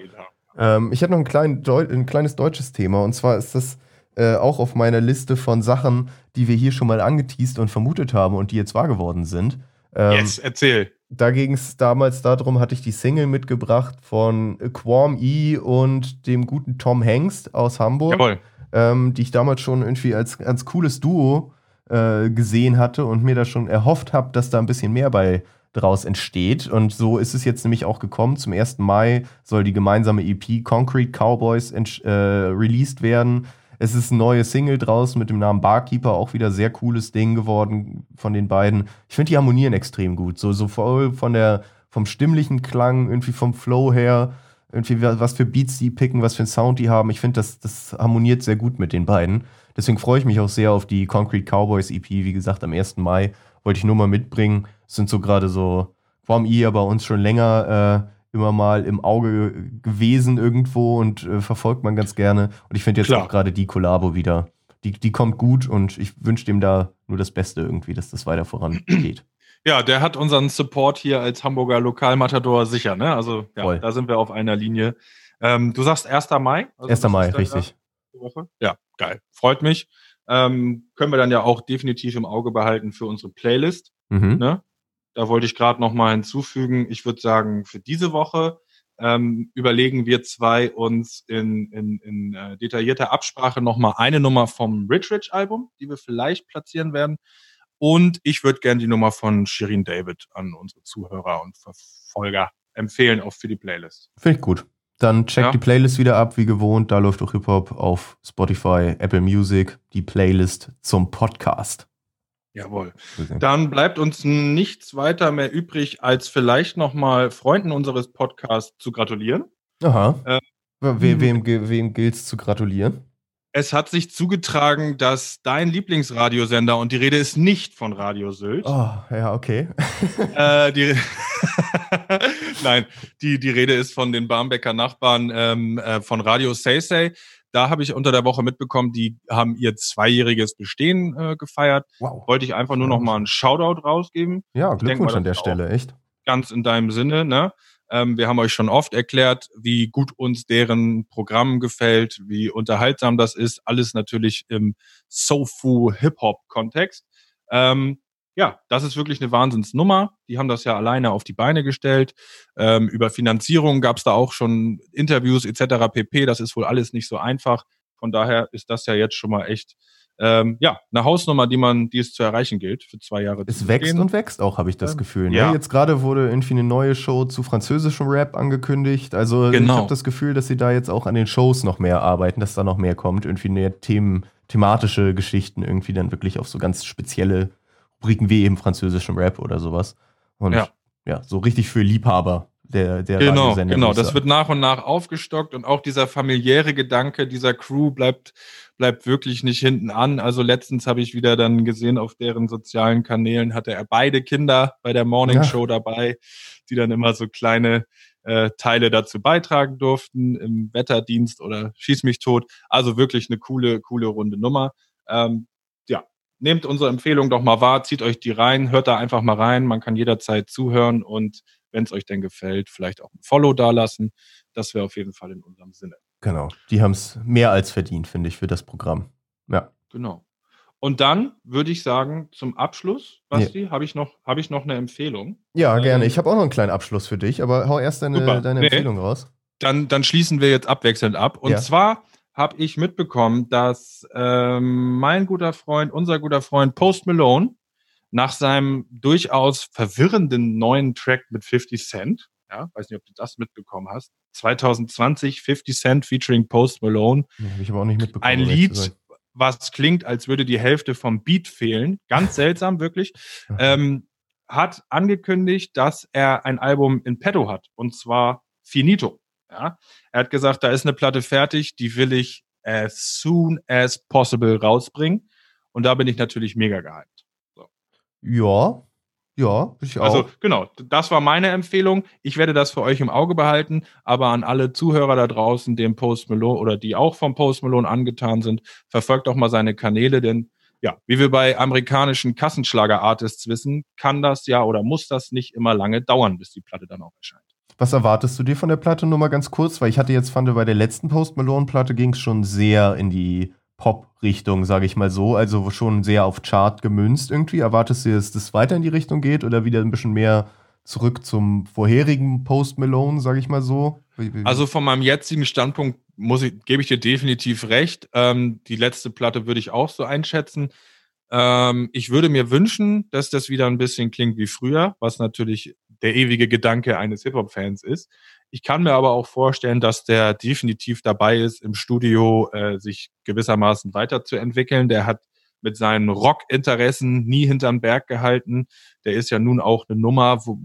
Ähm, ich hätte noch ein, klein, ein, kleines deutsches Thema. Und zwar ist das äh, auch auf meiner Liste von Sachen, die wir hier schon mal angeteased und vermutet haben und die jetzt wahr geworden sind. Ähm, yes, erzähl. Da ging es damals darum, hatte ich die Single mitgebracht von Quam E und dem guten Tom Hengst aus Hamburg. Ähm, die ich damals schon irgendwie als ganz cooles Duo äh, gesehen hatte und mir da schon erhofft habe, dass da ein bisschen mehr bei draus entsteht. Und so ist es jetzt nämlich auch gekommen. Zum 1. Mai soll die gemeinsame EP Concrete Cowboys äh, released werden. Es ist ein neues Single draußen mit dem Namen Barkeeper, auch wieder sehr cooles Ding geworden von den beiden. Ich finde, die harmonieren extrem gut. So, so voll von der, vom stimmlichen Klang, irgendwie vom Flow her, irgendwie was für Beats die picken, was für einen Sound die haben. Ich finde, das, das harmoniert sehr gut mit den beiden. Deswegen freue ich mich auch sehr auf die Concrete Cowboys EP. Wie gesagt, am 1. Mai wollte ich nur mal mitbringen. Es sind so gerade so, allem ihr bei uns schon länger äh, immer mal im Auge gewesen irgendwo und äh, verfolgt man ganz gerne. Und ich finde jetzt Klar. auch gerade die Kollabo wieder, die, die kommt gut und ich wünsche dem da nur das Beste irgendwie, dass das weiter vorangeht. Ja, der hat unseren Support hier als Hamburger Lokalmatador sicher, ne? Also ja, Voll. da sind wir auf einer Linie. Ähm, du sagst 1. Mai? Also 1. Mai, richtig. Woche? Ja, geil. Freut mich. Ähm, können wir dann ja auch definitiv im Auge behalten für unsere Playlist. Mhm. Ne? Da wollte ich gerade noch mal hinzufügen. Ich würde sagen, für diese Woche ähm, überlegen wir zwei uns in, in, in äh, detaillierter Absprache noch mal eine Nummer vom Rich Rich Album, die wir vielleicht platzieren werden. Und ich würde gerne die Nummer von Shirin David an unsere Zuhörer und Verfolger empfehlen, auch für die Playlist. Finde ich gut. Dann check Ja. die Playlist wieder ab, wie gewohnt. Da läuft auch Hip-Hop auf Spotify, Apple Music, die Playlist zum Podcast. Jawohl. Dann bleibt uns nichts weiter mehr übrig, als vielleicht nochmal Freunden unseres Podcasts zu gratulieren. Aha. Äh, We wem ge- wem gilt's zu gratulieren? Es hat sich zugetragen, dass dein Lieblingsradiosender, und die Rede ist nicht von Radio Sylt, Oh, ja, okay. äh, die, Nein, die, die Rede ist von den Barmbecker Nachbarn ähm, äh, von Radio Say Say. Da habe ich unter der Woche mitbekommen, die haben ihr zweijähriges Bestehen äh, gefeiert. Wow. Wollte ich einfach nur noch mal einen Shoutout rausgeben. Ja, denk mal, Glückwunsch an der Stelle, echt. ganz in deinem Sinne. Ne? Ähm, wir haben euch schon oft erklärt, wie gut uns deren Programm gefällt, wie unterhaltsam das ist. Alles natürlich im Sofu-Hip-Hop-Kontext. Ähm, ja, das ist wirklich eine Wahnsinnsnummer. Die haben das ja alleine auf die Beine gestellt. Ähm, über Finanzierung gab es da auch schon Interviews etc. pp. Das ist wohl alles nicht so einfach. Von daher ist das ja jetzt schon mal echt ähm, ja eine Hausnummer, die man, die es zu erreichen gilt für zwei Jahre. Es wächst und wächst auch, habe ich das Ähm, Gefühl. Ne? ja. Jetzt gerade wurde irgendwie eine neue Show zu französischem Rap angekündigt. Also ich Genau. habe das Gefühl, dass sie da jetzt auch an den Shows noch mehr arbeiten, dass da noch mehr kommt. Irgendwie mehr Themen, thematische Geschichten irgendwie dann wirklich auf so ganz spezielle Rubriken wie eben französischem Rap oder sowas. Und ja, Ja. so richtig für Liebhaber der, der Genau, genau. Das wird nach und nach aufgestockt und auch dieser familiäre Gedanke dieser Crew bleibt, bleibt wirklich nicht hinten an. Also letztens habe ich wieder dann gesehen, auf deren sozialen Kanälen hatte er beide Kinder bei der Morning Ja. Show dabei, die dann immer so kleine äh, Teile dazu beitragen durften im Wetterdienst oder Schieß mich tot. Also wirklich eine coole, coole runde Nummer. Ähm, ja, nehmt unsere Empfehlung doch mal wahr, zieht euch die rein, hört da einfach mal rein. Man kann jederzeit zuhören und wenn es euch denn gefällt, vielleicht auch ein Follow dalassen. Das wäre auf jeden Fall in unserem Sinne. Genau. Die haben es mehr als verdient, finde ich, für das Programm. Ja. Genau. Und dann würde ich sagen, zum Abschluss, Basti, habe ich, noch, hab ich noch eine Empfehlung. Ja, Ähm, gerne. Ich habe auch noch einen kleinen Abschluss für dich, aber hau erst deine, Super. deine Nee. Empfehlung raus. Dann, dann schließen wir jetzt abwechselnd ab. Und Ja. zwar habe ich mitbekommen, dass ähm, mein guter Freund, unser guter Freund Post Malone nach seinem durchaus verwirrenden neuen Track mit 50 Cent, ja, weiß nicht, ob du das mitbekommen hast, 2020 50 Cent featuring Post Malone, Ja, Habe ich aber auch nicht mitbekommen. ein Lied, was klingt, als würde die Hälfte vom Beat fehlen. Ganz seltsam, wirklich. Ähm, hat angekündigt, dass er ein Album in petto hat. Und zwar Finito. Ja? Er hat gesagt, da ist eine Platte fertig, die will ich as soon as possible rausbringen. Und da bin ich natürlich mega gehypt. Ja, ja, bin ich auch. Also genau, das war meine Empfehlung. Ich werde das für euch im Auge behalten, aber an alle Zuhörer da draußen, dem Post Malone oder die auch vom Post Malone angetan sind, verfolgt doch mal seine Kanäle, denn ja, wie wir bei amerikanischen Kassenschlager-Artists wissen, kann das ja oder muss das nicht immer lange dauern, bis die Platte dann auch erscheint. Was erwartest du dir von der Platte nur mal ganz kurz? Weil ich hatte jetzt, fand, bei der letzten Post Malone-Platte ging es schon sehr in die Pop-Richtung, sage ich mal so. Also schon sehr auf Chart gemünzt irgendwie. Erwartest du, dass das weiter in die Richtung geht oder wieder ein bisschen mehr zurück zum vorherigen Post Malone, sage ich mal so? Also von meinem jetzigen Standpunkt muss ich, gebe ich dir definitiv recht. Ähm, die letzte Platte würde ich auch so einschätzen. Ähm, ich würde mir wünschen, dass das wieder ein bisschen klingt wie früher, was natürlich der ewige Gedanke eines Hip-Hop-Fans ist. Ich kann mir aber auch vorstellen, dass der definitiv dabei ist, im Studio äh, sich gewissermaßen weiterzuentwickeln. Der hat mit seinen Rock-Interessen nie hinterm Berg gehalten. Der ist ja nun auch eine Nummer, wo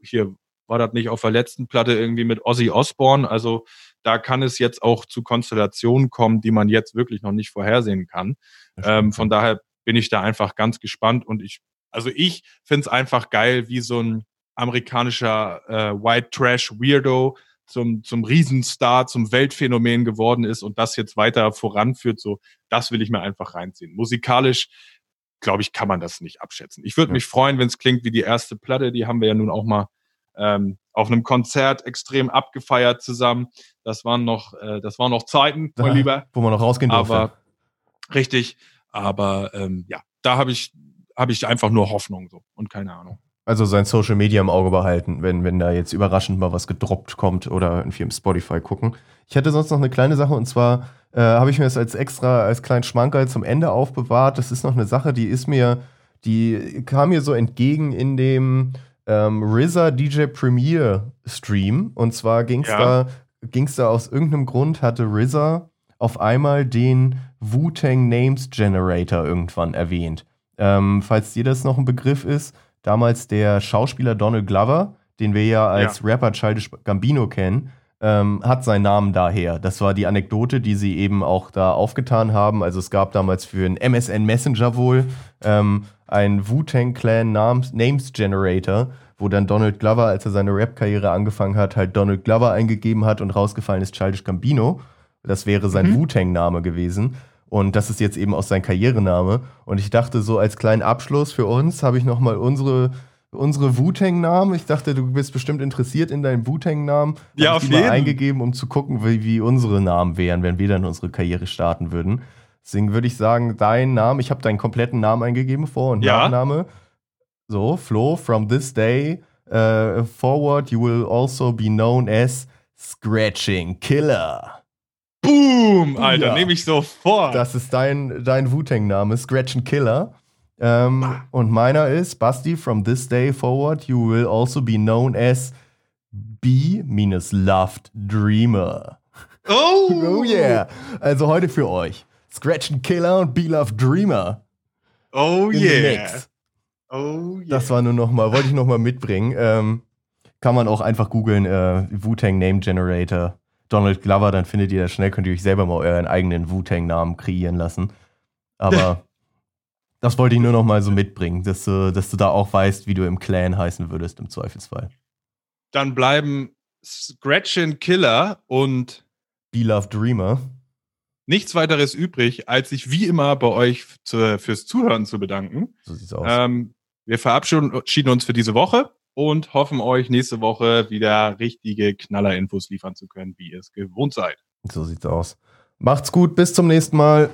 hier war das nicht auf der letzten Platte irgendwie mit Ozzy Osbourne. Also da kann es jetzt auch zu Konstellationen kommen, die man jetzt wirklich noch nicht vorhersehen kann. Ähm, von daher bin ich da einfach ganz gespannt und ich, also ich finde es einfach geil, wie so ein amerikanischer äh, White Trash Weirdo zum, zum Riesenstar, zum Weltphänomen geworden ist und das jetzt weiter voranführt, so, das will ich mir einfach reinziehen. Musikalisch, glaube ich, kann man das nicht abschätzen. Ich würde Ja. mich freuen, wenn es klingt wie die erste Platte, die haben wir ja nun auch mal ähm, auf einem Konzert extrem abgefeiert zusammen. Das waren noch, äh, das waren noch Zeiten, mein Da, Lieber. Wo man noch rausgehen durfte. Aber richtig, aber ähm, ja, da habe ich habe ich einfach nur Hoffnung so und keine Ahnung. Also sein Social Media im Auge behalten, wenn, wenn da jetzt überraschend mal was gedroppt kommt oder irgendwie im Spotify gucken. Ich hätte sonst noch eine kleine Sache und zwar äh, habe ich mir das als extra, als kleinen Schmankerl zum Ende aufbewahrt. Das ist noch eine Sache, die ist mir, die kam mir so entgegen in dem ähm, RZA DJ Premiere Stream. Und zwar ging es Ja. da, ging's da aus irgendeinem Grund, hatte RZA auf einmal den Wu-Tang Names Generator irgendwann erwähnt. Ähm, falls dir das noch ein Begriff ist, damals der Schauspieler Donald Glover, den wir ja als Rapper Childish Gambino kennen, ähm, hat seinen Namen daher. Das war die Anekdote, die sie eben auch da aufgetan haben. Also es gab damals für einen MSN Messenger wohl ähm, einen Wu-Tang Clan Names, Names Generator, wo dann Donald Glover, als er seine Rap-Karriere angefangen hat, halt Donald Glover eingegeben hat und rausgefallen ist Childish Gambino. Das wäre sein Wu-Tang-Name gewesen. Und das ist jetzt eben auch sein Karrierename. Und ich dachte, so als kleinen Abschluss für uns habe ich nochmal unsere, unsere Wu-Tang-Namen. Ich dachte, du bist bestimmt interessiert in deinen Wu-Tang-Namen. Ja, Hab auf ich die mal jeden. eingegeben, um zu gucken, wie, wie unsere Namen wären, wenn wir dann unsere Karriere starten würden. Deswegen würde ich sagen, dein Name, ich habe deinen kompletten Namen eingegeben, Vor- und Ja. Nachname. So, Flo, from this day uh, forward, you will also be known as Scratching Killer. Boom, Alter, Ja. nehme ich so vor. Das ist dein, dein Wu-Tang-Name, Scratchin' Killer. Ähm, und meiner ist Basti, from this day forward, you will also be known as B-Loved Dreamer. oh, Oh yeah. Also heute für euch. Scratchin' Killer und Be-Loved Dreamer. Oh im yeah. Oh yeah. Das war nur noch mal, wollte ich noch mal mitbringen. Ähm, kann man auch einfach googeln, äh, Wu-Tang Name Generator. Donald Glover, dann findet ihr das schnell, könnt ihr euch selber mal euren eigenen Wu-Tang-Namen kreieren lassen. Aber das wollte ich nur noch mal so mitbringen, dass du, dass du da auch weißt, wie du im Clan heißen würdest, im Zweifelsfall. Dann bleiben Scratchin' Killer und Beloved Dreamer. nichts weiteres übrig, als sich wie immer bei euch zu, fürs Zuhören zu bedanken. So sieht's aus. Ähm, wir verabschieden uns für diese Woche und hoffen euch nächste Woche wieder richtige Knaller-Infos liefern zu können, wie ihr es gewohnt seid. So sieht's aus. Macht's gut, bis zum nächsten Mal.